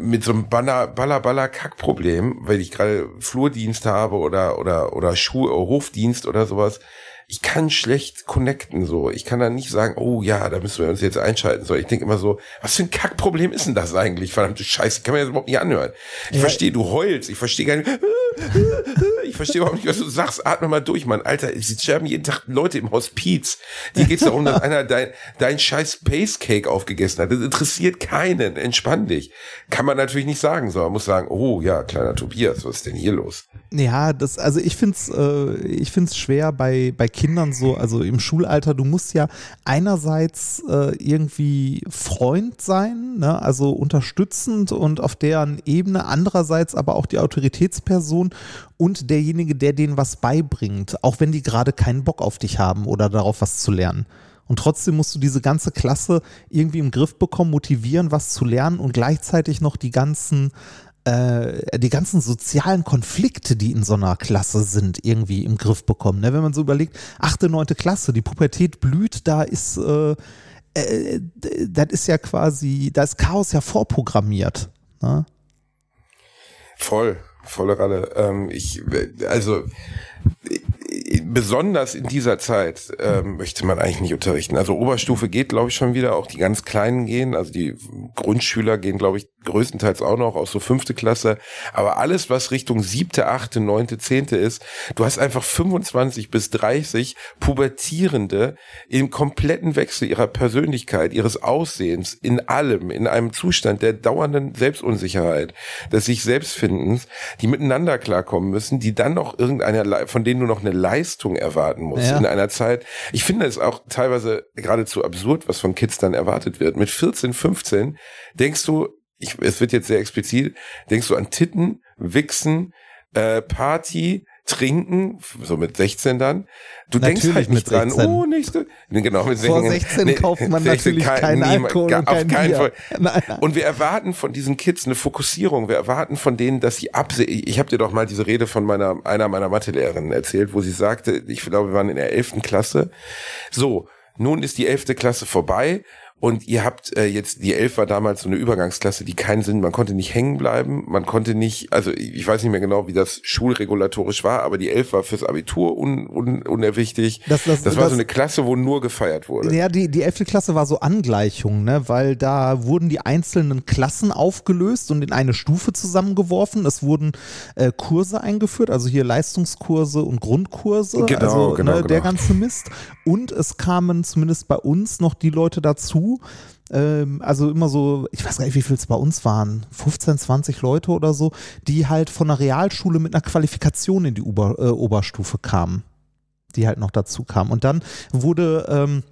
mit so einem Baller, Baller, Baller Kackproblem, weil ich gerade Flurdienst habe oder, oder, oder Schuh, Hofdienst oder sowas, ich kann schlecht connecten so. Ich kann dann nicht sagen, oh ja, da müssen wir uns jetzt einschalten. So, ich denke immer so, was für ein Kackproblem ist denn das eigentlich? Verdammte Scheiße, ich kann mir das überhaupt nicht anhören. Ich verstehe, du heulst, ich verstehe gar nicht. Ich verstehe überhaupt nicht, was du sagst. Atme mal durch, Mann. Alter, es sterben jeden Tag Leute im Hospiz. Dir geht's darum, dass einer dein, dein scheiß Space Cake aufgegessen hat. Das interessiert keinen. Entspann dich. Kann man natürlich nicht sagen, sondern man muss sagen, oh ja, kleiner Tobias, was ist denn hier los? Ja, das, also ich finde es äh, ich find's schwer bei, bei Kindern so, also im Schulalter, du musst ja einerseits äh, irgendwie Freund sein, ne, also unterstützend und auf deren Ebene, andererseits aber auch die Autoritätsperson und derjenige, der denen was beibringt, auch wenn die gerade keinen Bock auf dich haben oder darauf was zu lernen. Und trotzdem musst du diese ganze Klasse irgendwie im Griff bekommen, motivieren, was zu lernen und gleichzeitig noch die ganzen äh, die ganzen sozialen Konflikte, die in so einer Klasse sind, irgendwie im Griff bekommen. Ne? Wenn man so überlegt, achte, neunte Klasse, die Pubertät blüht, da ist, äh, äh, das ist ja quasi, da ist Chaos ja vorprogrammiert. Ne? Voll, volle Ralle. Ähm, ich, also, besonders in dieser Zeit ähm, möchte man eigentlich nicht unterrichten. Also Oberstufe geht, glaube ich, schon wieder. Auch die ganz Kleinen gehen. Also die Grundschüler gehen, glaube ich, größtenteils auch noch aus so fünfte Klasse. Aber alles, was Richtung siebte, achte, neunte, zehnte ist, du hast einfach 25 bis 30 Pubertierende im kompletten Wechsel ihrer Persönlichkeit, ihres Aussehens, in allem, in einem Zustand der dauernden Selbstunsicherheit, des sich Selbstfindens, die miteinander klarkommen müssen, die dann noch irgendeiner, von denen du noch eine Leistung erwarten musst Ja. in einer Zeit. Ich finde es auch teilweise geradezu absurd, was von Kids dann erwartet wird. Mit 14, 15 denkst du, ich, es wird jetzt sehr explizit, denkst du an Titten, Wichsen, äh, Party, Trinken, so mit 16 dann. Du denkst Natürlich halt nicht mit dran, 16. oh, nächste. Nee, genau, mit Vor 16 kauft man 16 natürlich keinen niemand- Alkohol gar- und auf kein keinen Bier. Fall. Nein, nein. Und wir erwarten von diesen Kids eine Fokussierung. Wir erwarten von denen, dass sie absehen. Ich habe dir doch mal diese Rede von meiner einer meiner Mathelehrerinnen erzählt, wo sie sagte, ich glaube, wir waren in der elften Klasse. So, nun ist die elfte Klasse vorbei. Und ihr habt äh, jetzt, die Elf war damals so eine Übergangsklasse, die keinen Sinn, man konnte nicht hängen bleiben, man konnte nicht, also ich weiß nicht mehr genau, wie das schulregulatorisch war, aber die Elf war fürs Abitur un, un, unerwichtig. Das- das- das war das- so eine Klasse, wo nur gefeiert wurde. Ja, die, die 11. Klasse war so Angleichung, ne? weil da wurden die einzelnen Klassen aufgelöst und in eine Stufe zusammengeworfen. Es wurden äh, Kurse eingeführt, also hier Leistungskurse und Grundkurse, Genau, also genau, ne, der genau. ganze Mist. Und es kamen zumindest bei uns noch die Leute dazu, ähm, also immer so, ich weiß gar nicht, wie viel es bei uns waren, 15, 20 Leute oder so, die halt von der Realschule mit einer Qualifikation in die Ober, äh, Oberstufe kamen die halt noch dazu kam. Und dann wurde ähm,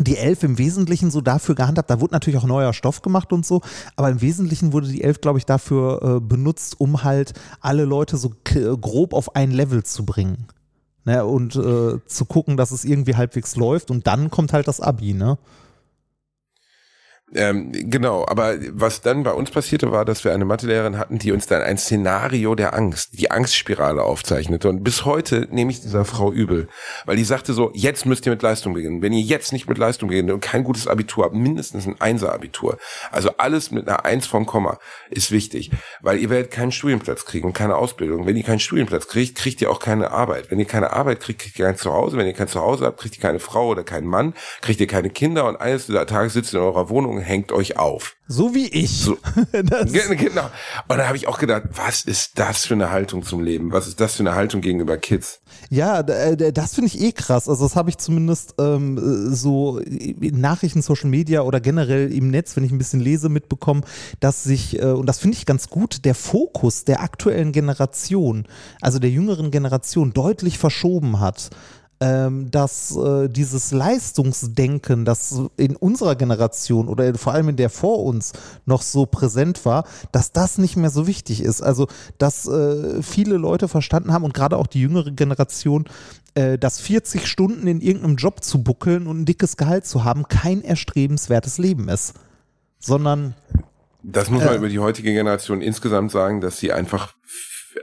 die Elf im Wesentlichen so dafür gehandhabt, da wurde natürlich auch neuer Stoff gemacht und so, aber im Wesentlichen wurde die Elf, glaube ich, dafür äh, benutzt, um halt alle Leute so grob auf ein Level zu bringen. Ne, und äh, zu gucken, dass es irgendwie halbwegs läuft und dann kommt halt das Abi, ne? Ähm, genau, aber was dann bei uns passierte, war, dass wir eine Mathelehrerin hatten, die uns dann ein Szenario der Angst, die Angstspirale aufzeichnete. Und bis heute nehme ich dieser Frau übel, weil die sagte so, jetzt müsst ihr mit Leistung beginnen. Wenn ihr jetzt nicht mit Leistung beginnt und kein gutes Abitur habt, mindestens ein Einser-Abitur, also alles mit einer Eins vom Komma, ist wichtig, weil ihr werdet keinen Studienplatz kriegen und keine Ausbildung. Wenn ihr keinen Studienplatz kriegt, kriegt ihr auch keine Arbeit. Wenn ihr keine Arbeit kriegt, kriegt ihr kein Zuhause. Wenn ihr kein Zuhause habt, kriegt ihr keine Frau oder keinen Mann, kriegt ihr keine Kinder und eines dieser Tage sitzt ihr in eurer Wohnung hängt euch auf. So wie ich. So. Genau. Und da habe ich auch gedacht, was ist das für eine Haltung zum Leben? Was ist das für eine Haltung gegenüber Kids? Ja, äh, das finde ich eh krass. Also das habe ich zumindest ähm, äh, so in Nachrichten, Social Media oder generell im Netz, wenn ich ein bisschen lese, mitbekommen, dass sich, äh, und das finde ich ganz gut, der Fokus der aktuellen Generation, also der jüngeren Generation, deutlich verschoben hat. Ähm, dass äh, dieses Leistungsdenken, das in unserer Generation oder vor allem in der vor uns noch so präsent war, dass das nicht mehr so wichtig ist. Also, dass äh, viele Leute verstanden haben und gerade auch die jüngere Generation, äh, dass 40 Stunden in irgendeinem Job zu buckeln und ein dickes Gehalt zu haben, kein erstrebenswertes Leben ist. Sondern Das muss man über die heutige Generation insgesamt sagen, dass sie einfach,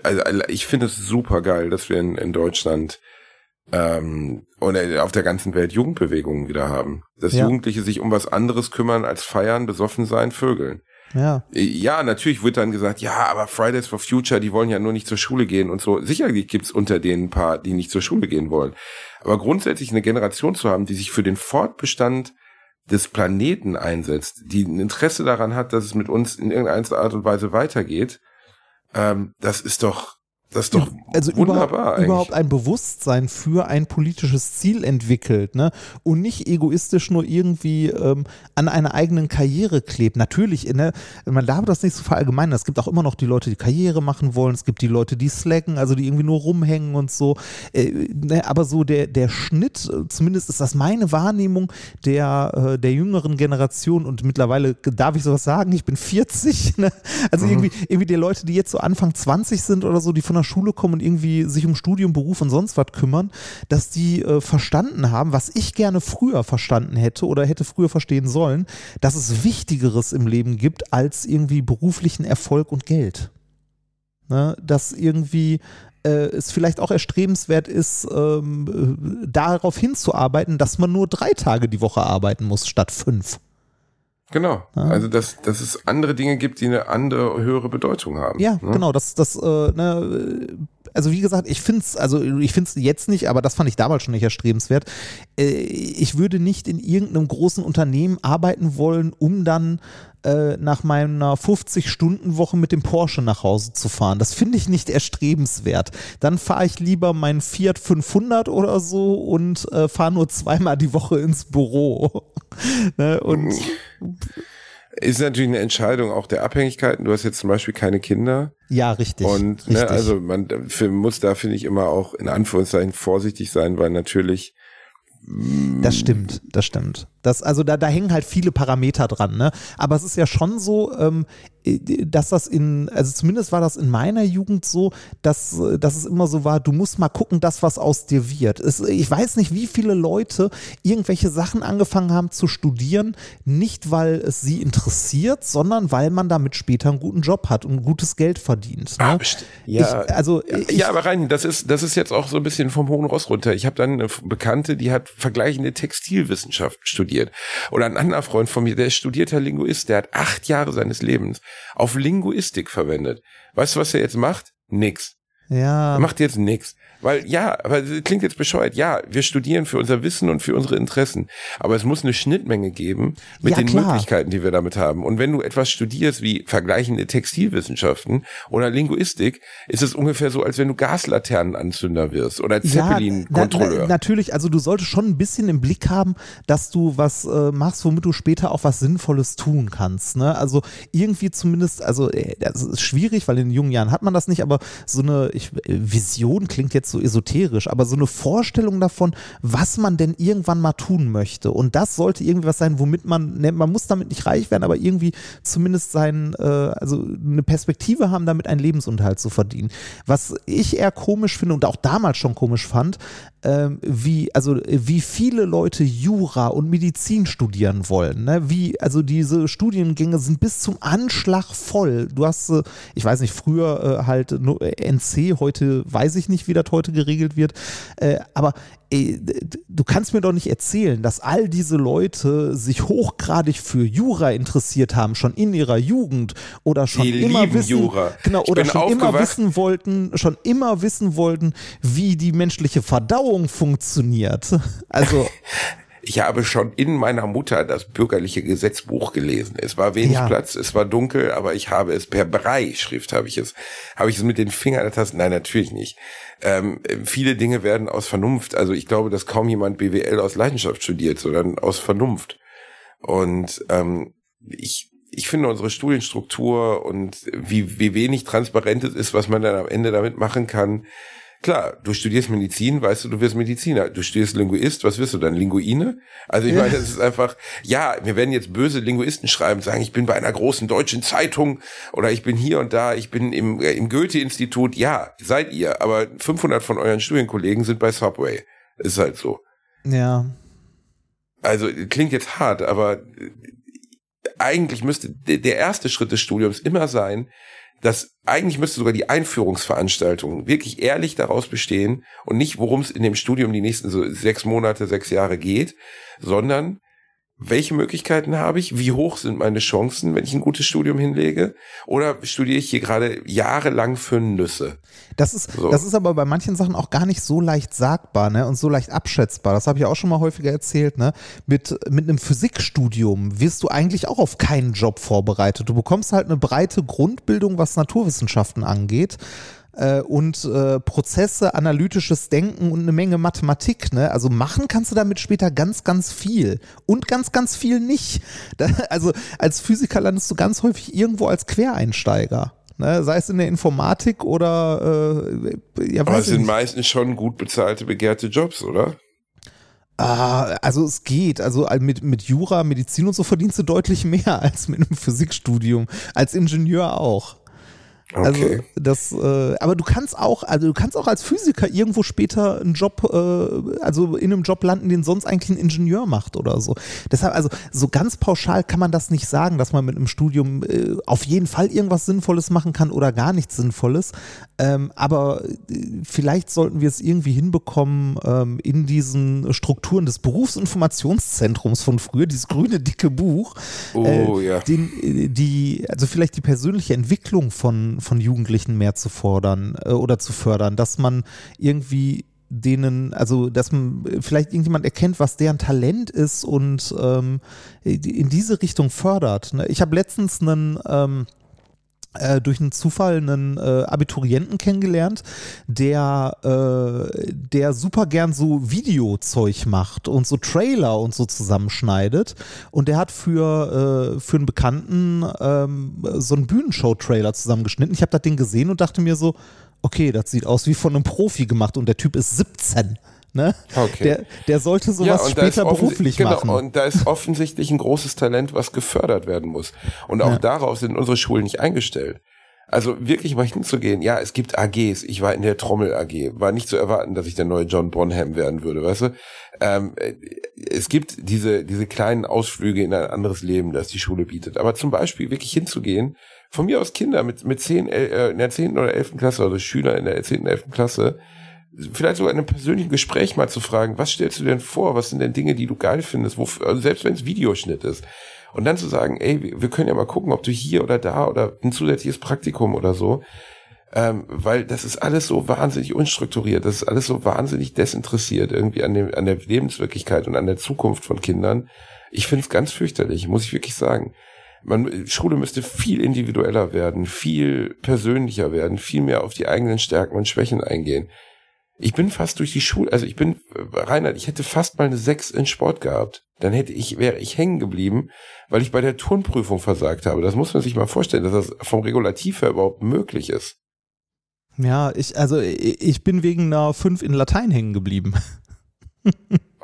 also ich finde es super geil, dass wir in, in Deutschland ähm, oder auf der ganzen Welt Jugendbewegungen wieder haben. Dass Ja. Jugendliche sich um was anderes kümmern als feiern, besoffen sein, vögeln. ja, Ja, natürlich wird dann gesagt, ja, aber Fridays for Future, die wollen ja nur nicht zur Schule gehen und so. Sicherlich gibt's unter denen ein paar, die nicht zur Schule gehen wollen. Aber grundsätzlich eine Generation zu haben, die sich für den Fortbestand des Planeten einsetzt, die ein Interesse daran hat, dass es mit uns in irgendeiner Art und Weise weitergeht, ähm, das ist doch, das ist doch also wunderbar überhaupt, überhaupt ein Bewusstsein für ein politisches Ziel entwickelt, ne? Und nicht egoistisch nur irgendwie ähm, an einer eigenen Karriere klebt. Natürlich, ne, man darf das nicht so verallgemeinern. Es gibt auch immer noch die Leute, die Karriere machen wollen. Es gibt die Leute, die slacken, also die irgendwie nur rumhängen und so. Äh, ne, aber so der, der Schnitt, äh, zumindest ist das meine Wahrnehmung der, äh, der jüngeren Generation und mittlerweile darf ich sowas sagen, ich bin 40, ne? Also irgendwie, irgendwie die Leute, die jetzt so Anfang 20 sind oder so, die von der Schule kommen und irgendwie sich um Studium, Beruf und sonst was kümmern, dass die äh, verstanden haben, was ich gerne früher verstanden hätte oder hätte früher verstehen sollen, dass es Wichtigeres im Leben gibt als irgendwie beruflichen Erfolg und Geld. Ne? Dass irgendwie äh, es vielleicht auch erstrebenswert ist, ähm, äh, darauf hinzuarbeiten, dass man nur drei Tage die Woche arbeiten muss statt fünf. Genau. Also dass, dass es andere Dinge gibt, die eine andere höhere Bedeutung haben. Ja, ne? genau, das, das, äh, ne, also wie gesagt, ich finde es, also jetzt nicht, aber das fand ich damals schon nicht erstrebenswert. Äh, ich würde nicht in irgendeinem großen Unternehmen arbeiten wollen, um dann äh, nach meiner 50-Stunden-Woche mit dem Porsche nach Hause zu fahren. Das finde ich nicht erstrebenswert. Dann fahre ich lieber meinen Fiat 500 oder so und äh, fahre nur zweimal die Woche ins Büro. ne? Und Ist natürlich eine Entscheidung auch der Abhängigkeiten. Du hast jetzt zum Beispiel keine Kinder. ja, richtig. Und richtig. ne, also man muss da, finde ich, immer auch in Anführungszeichen vorsichtig sein, weil natürlich Das stimmt, das stimmt. Das, also da, da hängen halt viele Parameter dran, ne? Aber es ist ja schon so, ähm, äh, dass das in, also zumindest war das in meiner Jugend so, dass, äh, dass es immer so war, du musst mal gucken, das, was aus dir wird. Es, ich weiß nicht, wie viele Leute irgendwelche Sachen angefangen haben zu studieren, nicht weil es sie interessiert, sondern weil man damit später einen guten Job hat und gutes Geld verdient. Ne? Ah, ja. ich, also ich, ja, aber rein, das ist, das ist jetzt auch so ein bisschen vom hohen Ross runter. Ich habe dann eine Bekannte, die hat vergleichende Textilwissenschaft studiert. Oder ein anderer Freund von mir, der ist studierter Linguist, der hat acht Jahre seines Lebens auf Linguistik verwendet. Weißt du, was er jetzt macht? Nix. Ja. Macht jetzt nix. Weil ja, aber das klingt jetzt bescheuert. Ja, wir studieren für unser Wissen und für unsere Interessen. Aber es muss eine Schnittmenge geben mit Ja, den klar. Möglichkeiten, die wir damit haben. Und wenn du etwas studierst wie vergleichende Textilwissenschaften oder Linguistik, ist es ungefähr so, als wenn du Gaslaternenanzünder wirst oder Ja, na, Zeppelin-Kontrolleur. na, natürlich, also du solltest schon ein bisschen im Blick haben, dass du was äh, machst, womit du später auch was Sinnvolles tun kannst. Ne? Also irgendwie zumindest, also äh, das ist schwierig, weil in jungen Jahren hat man das nicht, aber so eine ich, Vision klingt jetzt so esoterisch, aber so eine Vorstellung davon, was man denn irgendwann mal tun möchte. Und das sollte irgendwie was sein, womit man, ne, man muss damit nicht reich werden, aber irgendwie zumindest sein, äh, also eine Perspektive haben, damit einen Lebensunterhalt zu verdienen. Was ich eher komisch finde und auch damals schon komisch fand, ähm, wie, also wie viele Leute Jura und Medizin studieren wollen. Ne? Wie, also diese Studiengänge sind bis zum Anschlag voll. Du hast, äh, ich weiß nicht, früher äh, halt nur NC, heute weiß ich nicht, wie das heute geregelt wird, äh, aber ey, du kannst mir doch nicht erzählen, dass all diese Leute sich hochgradig für Jura interessiert haben, schon in ihrer Jugend oder schon Die immer wissen, Jura. genau, Ich oder schon immer wissen wollten, schon immer wissen wollten, wie die menschliche Verdauung funktioniert. Also Ich habe schon in meiner Mutter das bürgerliche Gesetzbuch gelesen. Es war wenig Ja. Platz, es war dunkel, aber ich habe es per Brei-Schrift habe ich es, habe ich es mit den Fingern ertastet. Nein, natürlich nicht. Ähm, viele Dinge werden aus Vernunft. Also ich glaube, dass kaum jemand BWL aus Leidenschaft studiert, sondern aus Vernunft. Und ähm, ich ich finde unsere Studienstruktur und wie, wie wenig transparent es ist, was man dann am Ende damit machen kann. Klar, du studierst Medizin, weißt du, du wirst Mediziner. Du studierst Linguist, was wirst du dann? Linguine? Also ich meine, das ist einfach, ja, wir werden jetzt böse Linguisten schreiben, sagen, ich bin bei einer großen deutschen Zeitung oder ich bin hier und da, ich bin im, äh, im Goethe-Institut. Ja, seid ihr, aber 500 von euren Studienkollegen sind bei Subway. Ist halt so. ja, Also klingt jetzt hart, aber äh, eigentlich müsste de- der erste Schritt des Studiums immer sein, dass eigentlich müsste sogar die Einführungsveranstaltung wirklich ehrlich daraus bestehen und nicht, worum es in dem Studium die nächsten so sechs Monate, sechs Jahre geht, sondern welche Möglichkeiten habe ich? Wie hoch sind meine Chancen, wenn ich ein gutes Studium hinlege? Oder studiere ich hier gerade jahrelang für Nüsse? Das ist, So. das ist aber bei manchen Sachen auch gar nicht so leicht sagbar ne? und so leicht abschätzbar. Das habe ich auch schon mal häufiger erzählt. Ne? Mit, mit einem Physikstudium wirst du eigentlich auch auf keinen Job vorbereitet. Du bekommst halt eine breite Grundbildung, was Naturwissenschaften angeht. Äh, Und äh, Prozesse, analytisches Denken und eine Menge Mathematik. Ne? Also machen kannst du damit später ganz, ganz viel. Und ganz, ganz viel nicht. Da, also als Physiker landest du ganz häufig irgendwo als Quereinsteiger. Ne, sei es in der Informatik oder äh, ja, Aber es sind meistens schon gut bezahlte, begehrte Jobs, oder? Ah, also es geht. Also mit, mit Jura, Medizin und so verdienst du deutlich mehr als mit einem Physikstudium. Als Ingenieur auch. Also Okay. das, äh, aber du kannst auch, also du kannst auch als Physiker irgendwo später einen Job, äh, also in einem Job landen, den sonst eigentlich ein Ingenieur macht oder so. Deshalb, also so ganz pauschal kann man das nicht sagen, dass man mit einem Studium äh, auf jeden Fall irgendwas Sinnvolles machen kann oder gar nichts Sinnvolles. Ähm, aber äh, vielleicht sollten wir es irgendwie hinbekommen, ähm, in diesen Strukturen des Berufsinformationszentrums von früher, dieses grüne dicke Buch, Oh, äh, ja. den, äh, die, also vielleicht die persönliche Entwicklung von, von Jugendlichen mehr zu fordern äh, oder zu fördern, dass man irgendwie denen, also dass man vielleicht irgendjemand erkennt, was deren Talent ist und ähm, in diese Richtung fördert. ne? Ich habe letztens einen ähm, äh, durch einen Zufall einen äh, Abiturienten kennengelernt, der, äh, der super gern so Videozeug macht und so Trailer und so zusammenschneidet. Und der hat für, äh, für einen Bekannten ähm, so einen Bühnenshow-Trailer zusammengeschnitten. Ich habe das Ding gesehen und dachte mir so, okay, das sieht aus wie von einem Profi gemacht und der Typ ist 17. Ne? Okay. Der, der sollte sowas ist später beruflich genau, machen. Und da ist offensichtlich ein großes Talent, was gefördert werden muss. Und auch Ja. darauf sind unsere Schulen nicht eingestellt. Also wirklich mal hinzugehen, ja, es gibt AGs, ich war in der Trommel AG, war nicht zu erwarten, dass ich der neue John Bonham werden würde, weißt du? Ähm, äh, es gibt diese, diese kleinen Ausflüge in ein anderes Leben, das die Schule bietet. Aber zum Beispiel wirklich hinzugehen, von mir aus Kinder mit, mit zehn, äh, in der zehnten oder elften Klasse, also Schüler in der zehnten, elften Klasse, vielleicht sogar in einem persönlichen Gespräch mal zu fragen, was stellst du denn vor? Was sind denn Dinge, die du geil findest? Wofür, also selbst wenn es Videoschnitt ist. Und dann zu sagen, ey, wir können ja mal gucken, ob du hier oder da oder ein zusätzliches Praktikum oder so. Ähm, weil das ist alles so wahnsinnig unstrukturiert, das ist alles so wahnsinnig desinteressiert irgendwie an, dem, an der Lebenswirklichkeit und an der Zukunft von Kindern. Ich finde es ganz fürchterlich, muss ich wirklich sagen. Man, Schule müsste viel individueller werden, viel persönlicher werden, viel mehr auf die eigenen Stärken und Schwächen eingehen. Ich bin fast durch die Schule, also ich bin, äh, Reinhard, ich hätte fast mal eine 6 in Sport gehabt. Dann hätte ich, wäre ich hängen geblieben, weil ich bei der Turnprüfung versagt habe. Das muss man sich mal vorstellen, dass das vom Regulativ her überhaupt möglich ist. Ja, ich, also ich bin wegen einer 5 in Latein hängen geblieben.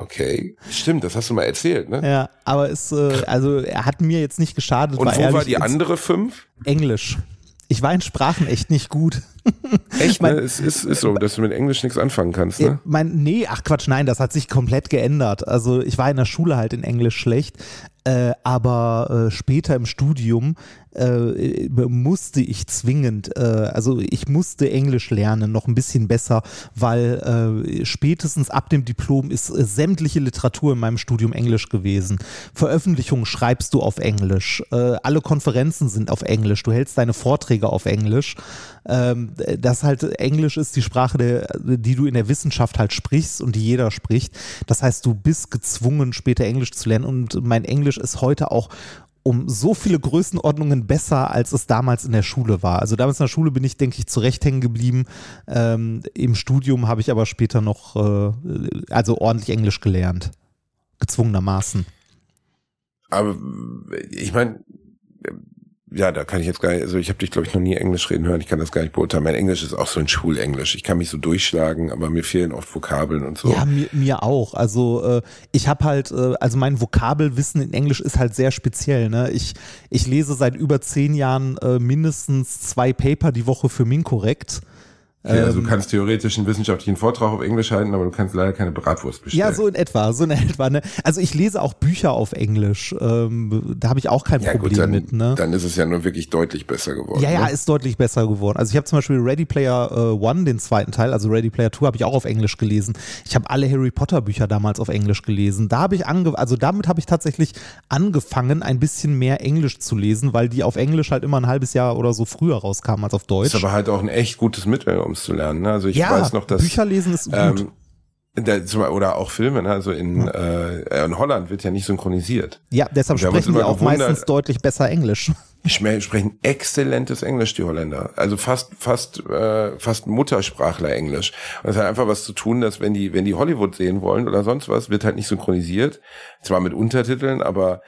Okay, stimmt, das hast du mal erzählt, ne? Ja, aber es, äh, also er hat mir jetzt nicht geschadet. Und wo ehrlich, war die andere fünf? Englisch. Ich war in Sprachen echt nicht gut. Echt, ne? Mein- Es ist, ist so, dass du mit Englisch nichts anfangen kannst, Äh, ne? Mein, nee, ach Quatsch, nein, das hat sich komplett geändert. Also ich war in der Schule halt in Englisch schlecht, äh, aber äh, später im Studium äh, musste ich zwingend, äh, also ich musste Englisch lernen, noch ein bisschen besser, weil äh, spätestens ab dem Diplom ist äh, sämtliche Literatur in meinem Studium Englisch gewesen. Veröffentlichungen schreibst du auf Englisch, äh, alle Konferenzen sind auf Englisch, du hältst deine Vorträge auf Englisch. Ähm, das halt Englisch ist die Sprache, der, die du in der Wissenschaft halt sprichst und die jeder spricht. Das heißt, du bist gezwungen, später Englisch zu lernen und mein Englisch ist heute auch um so viele Größenordnungen besser, als es damals in der Schule war. Also damals in der Schule bin ich, denke ich, zurecht hängen geblieben. Ähm, Im Studium habe ich aber später noch, äh, also ordentlich Englisch gelernt. Gezwungenermaßen. Aber ich meine, ja, da kann ich jetzt gar nicht, also ich habe dich, glaube ich, noch nie Englisch reden hören, ich kann das gar nicht beurteilen. Mein Englisch ist auch so ein Schulenglisch. Ich kann mich so durchschlagen, aber mir fehlen oft Vokabeln und so. Ja, mir, mir auch. Also äh, ich habe halt, äh, also mein Vokabelwissen in Englisch ist halt sehr speziell. Ne? Ich, ich lese seit über zehn Jahren äh, mindestens zwei Paper die Woche für Minkorrekt. Okay, also Ähm, du kannst theoretisch einen wissenschaftlichen Vortrag auf Englisch halten, aber du kannst leider keine Bratwurst bestellen. Ja, so in etwa, so in etwa. Ne? Also ich lese auch Bücher auf Englisch. Ähm, da habe ich auch kein Ja, Problem gut, dann, mit. Ne? dann ist es ja nur wirklich deutlich besser geworden. Ja, ja, ne? ist deutlich besser geworden. Also ich habe zum Beispiel Ready Player äh, One, den zweiten Teil, also Ready Player Two, habe ich auch auf Englisch gelesen. Ich habe alle Harry Potter Bücher damals auf Englisch gelesen. Da habe ich ange also damit habe ich tatsächlich angefangen, ein bisschen mehr Englisch zu lesen, weil die auf Englisch halt immer ein halbes Jahr oder so früher rauskamen als auf Deutsch. ist aber halt auch ein echt gutes Mittel, um es zu lernen. Ne? Also ich ja, weiß noch, dass Bücher lesen ist gut. ähm, da, zum- oder auch Filme, ne? also in, äh, in Holland wird ja nicht synchronisiert. ja, deshalb sprechen die auch gewundert- meistens deutlich besser Englisch. Sprechen exzellentes Englisch, die Holländer. Also fast, fast, äh, fast Muttersprachler Englisch. Und das hat einfach was zu tun, dass wenn die, wenn die Hollywood sehen wollen oder sonst was, wird halt nicht synchronisiert. Zwar mit Untertiteln, aber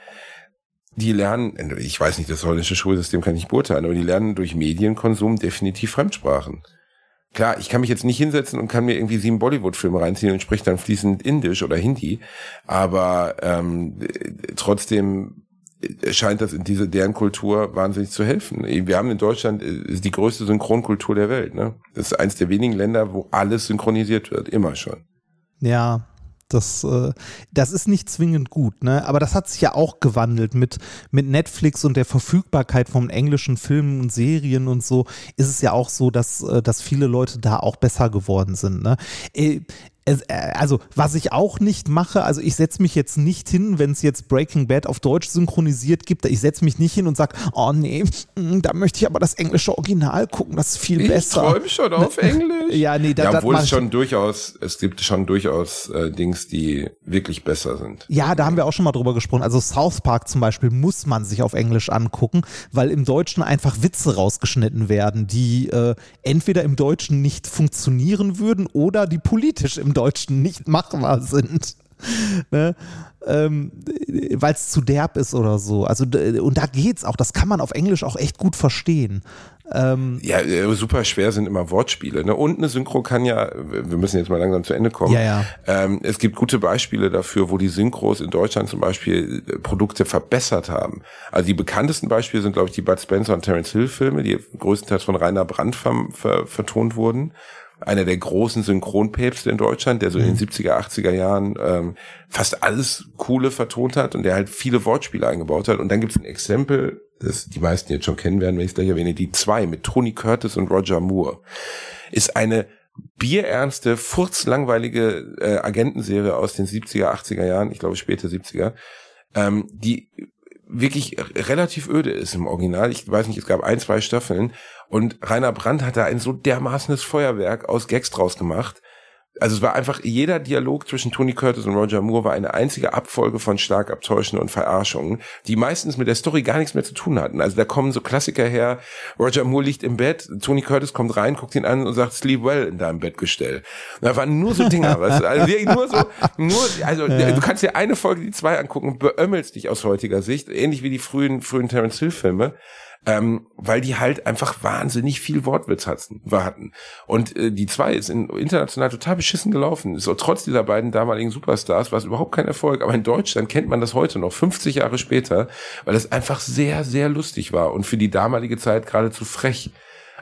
die lernen, ich weiß nicht, das holländische Schulsystem kann ich beurteilen, aber die lernen durch Medienkonsum definitiv Fremdsprachen. Klar, ich kann mich jetzt nicht hinsetzen und kann mir irgendwie sieben Bollywood-Filme reinziehen und spreche dann fließend Indisch oder Hindi, aber ähm, trotzdem scheint das in diese deren Kultur wahnsinnig zu helfen. Wir haben in Deutschland äh, die größte Synchronkultur der Welt. Ne? Das ist eins der wenigen Länder, wo alles synchronisiert wird, immer schon. Ja, Das, äh, das ist nicht zwingend gut, ne? Aber das hat sich ja auch gewandelt mit, mit Netflix und der Verfügbarkeit von englischen Filmen und Serien und so. Ist es ja auch so, dass, äh, dass viele Leute da auch besser geworden sind. Ne? Äh, es, also was ich auch nicht mache, also ich setze mich jetzt nicht hin, wenn es jetzt Breaking Bad auf Deutsch synchronisiert gibt, ich setze mich nicht hin und sage, oh nee, mm, da möchte ich aber das englische Original gucken, das ist viel Ich besser. träume schon auf Englisch. Ja, nee, da, ja, obwohl es ich- schon durchaus, es gibt schon durchaus äh, Dings, die wirklich besser sind. Ja, da haben wir auch schon mal drüber gesprochen. Also South Park zum Beispiel muss man sich auf Englisch angucken, weil im Deutschen einfach Witze rausgeschnitten werden, die äh, entweder im Deutschen nicht funktionieren würden oder die politisch im Deutschen nicht machbar sind. ne? ähm, weil es zu derb ist oder so. Also und da geht's auch. Das kann man auf Englisch auch echt gut verstehen. Ähm, Ja, äh, super schwer sind immer Wortspiele. Ne? Und eine Synchro kann ja, wir müssen jetzt mal langsam zu Ende kommen. Ja, ja. Ähm, es gibt gute Beispiele dafür, wo die Synchros in Deutschland zum Beispiel äh, Produkte verbessert haben. Also die bekanntesten Beispiele sind, glaube ich, die Bud Spencer und Terence Hill Filme, die größtenteils von Rainer Brandt ver ver vertont wurden. Einer der großen Synchronpäpste in Deutschland, der so in den 70er, 80er Jahren ähm, fast alles Coole vertont hat und der halt viele Wortspiele eingebaut hat. Und dann gibt es ein Exempel, das die meisten jetzt schon kennen werden, wenn ich es gleich erwähne, die zwei mit Tony Curtis und Roger Moore. Ist eine bierernste, furzlangweilige äh, Agentenserie aus den 70er, 80er Jahren, ich glaube späte 70er, ähm, die wirklich relativ öde ist im Original. Ich weiß nicht, es gab ein, zwei Staffeln und Rainer Brandt hat da ein so dermaßenes Feuerwerk aus Gags draus gemacht. Also es war einfach, jeder Dialog zwischen Tony Curtis und Roger Moore war eine einzige Abfolge von stark Abtäuschen und Verarschungen, die meistens mit der Story gar nichts mehr zu tun hatten. Also da kommen so Klassiker her, Roger Moore liegt im Bett, Tony Curtis kommt rein, guckt ihn an und sagt, sleep well in deinem Bettgestell. Und da waren nur so Dinger, weißt du, also wirklich nur so, nur, also du kannst dir eine Folge, die zwei angucken beömmelst dich aus heutiger Sicht, ähnlich wie die frühen, frühen Terence Hill Filme ähm, weil die halt einfach wahnsinnig viel Wortwitz hatten. hatten. Und äh, die zwei ist in, international total beschissen gelaufen. So trotz dieser beiden damaligen Superstars war es überhaupt kein Erfolg. Aber in Deutschland kennt man das heute noch, 50 Jahre später, weil es einfach sehr, sehr lustig war und für die damalige Zeit geradezu frech.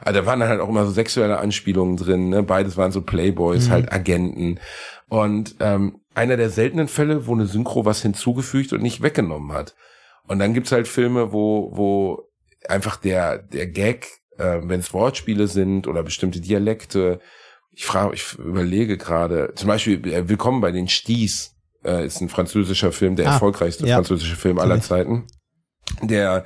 Also da waren dann halt auch immer so sexuelle Anspielungen drin. Ne? Beides waren so Playboys, halt Agenten. Und ähm, einer der seltenen Fälle, wo eine Synchro was hinzugefügt und nicht weggenommen hat. Und dann gibt's halt Filme, wo, wo einfach der, der Gag, äh, wenn es Wortspiele sind oder bestimmte Dialekte, ich frage, ich überlege gerade, zum Beispiel äh, Willkommen bei den Sties, äh, ist ein französischer Film, der Ah, erfolgreichste ja. französische Film aller Zeiten, der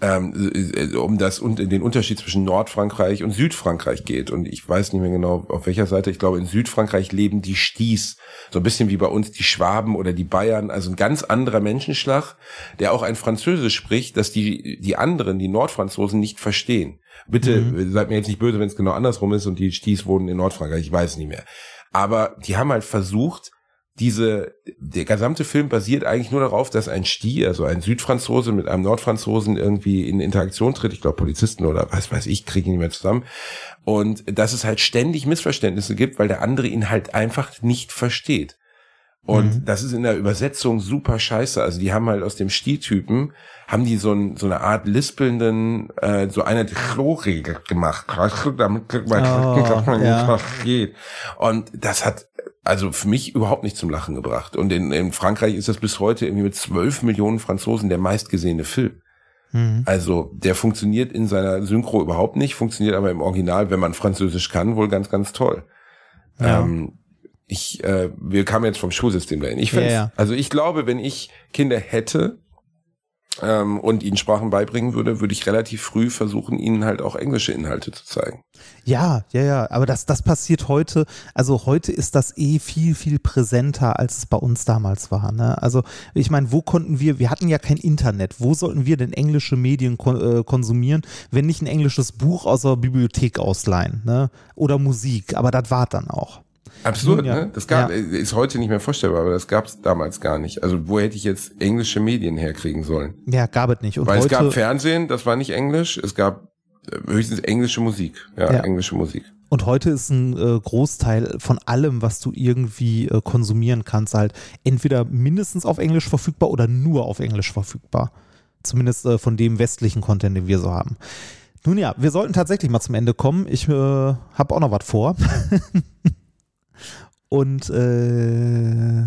ähm, äh, um das und den Unterschied zwischen Nordfrankreich und Südfrankreich geht. Und ich weiß nicht mehr genau, auf welcher Seite. Ich glaube, in Südfrankreich leben die Sties. So ein bisschen wie bei uns die Schwaben oder die Bayern. Also ein ganz anderer Menschenschlag, der auch ein Französisch spricht, dass die, die anderen, die Nordfranzosen, nicht verstehen. Bitte seid mir jetzt nicht böse, wenn es genau andersrum ist und die Sties wohnen in Nordfrankreich. Ich weiß nicht mehr. Aber die haben halt versucht, diese, der gesamte Film basiert eigentlich nur darauf, dass ein Sti, also ein Südfranzose mit einem Nordfranzosen irgendwie in Interaktion tritt. Ich glaube, Polizisten oder was weiß ich, kriegen ihn nicht mehr zusammen. Und dass es halt ständig Missverständnisse gibt, weil der andere ihn halt einfach nicht versteht. Und das ist in der Übersetzung super scheiße. Also die haben halt aus dem Sti-Typen, haben die so, ein, so eine Art lispelnden, äh, so eine Chlorregel gemacht. Damit man Oh, ja. geht. Und das hat also für mich überhaupt nicht zum Lachen gebracht. Und in, in Frankreich ist das bis heute irgendwie mit 12 Millionen Franzosen der meistgesehene Film. Also der funktioniert in seiner Synchro überhaupt nicht, funktioniert aber im Original, wenn man Französisch kann, wohl ganz, ganz toll. Ja. Ähm, ich, äh, wir kamen jetzt vom Schulsystem dahin. Ich Ja, ja. also ich glaube, wenn ich Kinder hätte ähm, und ihnen Sprachen beibringen würde, würde ich relativ früh versuchen, ihnen halt auch englische Inhalte zu zeigen. Ja, ja, ja, aber das, das passiert heute, also heute ist das eh viel, viel präsenter, als es bei uns damals war. Ne? Also ich meine, wo konnten wir, wir hatten ja kein Internet, wo sollten wir denn englische Medien kon äh, konsumieren, wenn nicht ein englisches Buch aus der Bibliothek ausleihen ne? oder Musik, aber das war dann auch. Absurd, Ja. ne? Das gab, Ja. ist heute nicht mehr vorstellbar, aber das gab es damals gar nicht. Also wo hätte ich jetzt englische Medien herkriegen sollen? Ja, gab es nicht. Und Weil es gab Fernsehen, das war nicht Englisch, es gab äh, höchstens englische Musik. Ja, Ja. englische Musik. Und heute ist ein äh, Großteil von allem, was du irgendwie äh, konsumieren kannst, halt entweder mindestens auf Englisch verfügbar oder nur auf Englisch verfügbar. Zumindest äh, von dem westlichen Content, den wir so haben. Nun ja, wir sollten tatsächlich mal zum Ende kommen. Ich äh, habe auch noch was vor. und äh,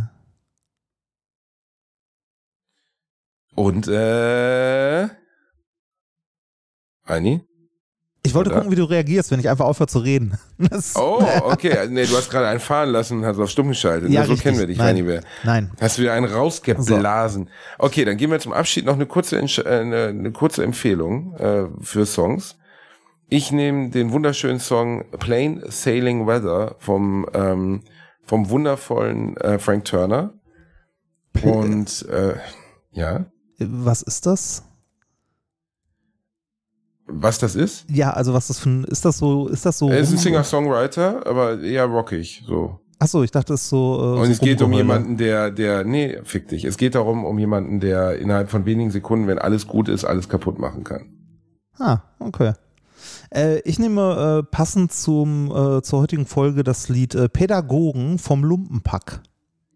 und äh, Ani? Ich wollte Oder? gucken, wie du reagierst, wenn ich einfach aufhöre zu reden. Das oh, okay. Nee, du hast gerade einen fahren lassen und hast auf stumm geschaltet. Ja, ne, so richtig. kennen wir dich, Nein. Lieber. Nein. Hast du wieder einen rausgeblasen. So. Okay, dann gehen wir zum Abschied noch eine kurze, äh, eine, eine kurze Empfehlung äh, für Songs. Ich nehme den wunderschönen Song Plain Sailing Weather vom ähm, vom wundervollen äh, Frank Turner. Und äh, ja, Was ist das? was das ist? Ja, also was das für ein, ist das so, ist das so? Er ist ein Singer-Songwriter, aber eher rockig, so. Achso, ich dachte, es ist so. Äh, Und so es geht um jemanden, der, der, nee, fick dich. Es geht darum, um jemanden, der innerhalb von wenigen Sekunden, wenn alles gut ist, alles kaputt machen kann. Ah, okay. Äh, ich nehme äh, passend zum, äh, zur heutigen Folge das Lied äh, Pädagogen vom Lumpenpack.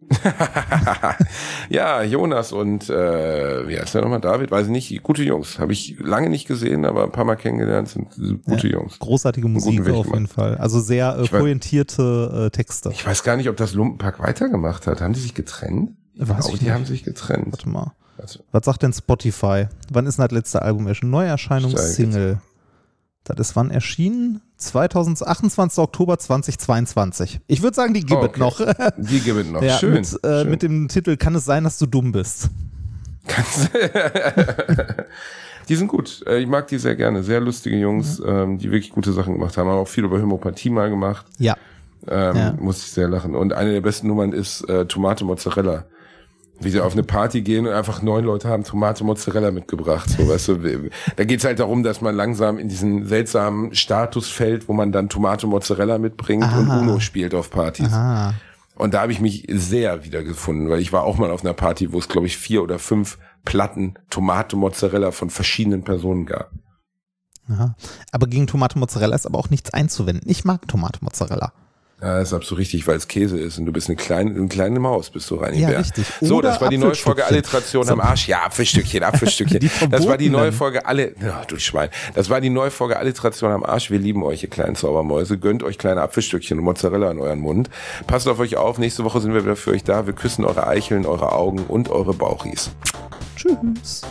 ja, Jonas und äh, wie heißt der nochmal? David, weiß ich nicht. Gute Jungs. Habe ich lange nicht gesehen, aber ein paar Mal kennengelernt, sind gute Jungs. Großartige Musik auf jeden gemacht. Fall. Also sehr äh, pointierte äh, Texte. Ich weiß gar nicht, ob das Lumpenpack weitergemacht hat. Haben die sich getrennt? Ich Weiß ich die nicht. haben sich getrennt. Warte mal. Also, Was sagt denn Spotify? Wann ist denn das letzte Album erschienen? Neuerscheinungssingle. Das ist wann erschienen? 2028. Oktober 2022. Ich würde sagen, die gibt Oh, es okay. noch. die gibt es noch. ja, schön. Mit, äh, schön. mit dem Titel Kann es sein, dass du dumm bist? die sind gut. Äh, Ich mag die sehr gerne. Sehr lustige Jungs, Mhm. ähm, die wirklich gute Sachen gemacht haben. Haben auch viel über Homöopathie mal gemacht. Ja. Ähm, Ja. Muss ich sehr lachen. Und eine der besten Nummern ist äh, Tomate Mozzarella. Wie sie auf eine Party gehen und einfach neun Leute haben Tomate Mozzarella mitgebracht. So, weißt du, da geht's halt darum, dass man langsam in diesen seltsamen Status fällt, wo man dann Tomate Mozzarella mitbringt und Aha. Uno spielt auf Partys. Ah. Und da habe ich mich sehr wiedergefunden, weil ich war auch mal auf einer Party, wo es, glaube ich, vier oder fünf Platten Tomate Mozzarella von verschiedenen Personen gab. Aha. Aber gegen Tomate Mozzarella ist aber auch nichts einzuwenden. Ich mag Tomate Mozzarella. Ja, das ist absolut richtig, weil es Käse ist und du bist eine kleine, eine kleine Maus, bist du rein. Ja, richtig. So, Oder das war die neue Folge. Alliteration So. am Arsch. Ja, Apfelstückchen, Apfelstückchen. Das war die neue. Folge alle, ja, du Schwein. Das war die neue Folge Alliteration am Arsch. Wir lieben euch, ihr kleinen Zaubermäuse. Gönnt euch kleine Apfelstückchen und Mozzarella in euren Mund. Passt auf euch auf. Nächste Woche sind wir wieder für euch da. Wir küssen eure Eicheln, eure Augen und eure Bauchis. Tschüss.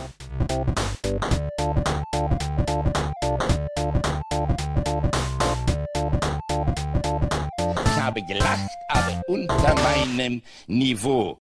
Aber unter meinem Niveau.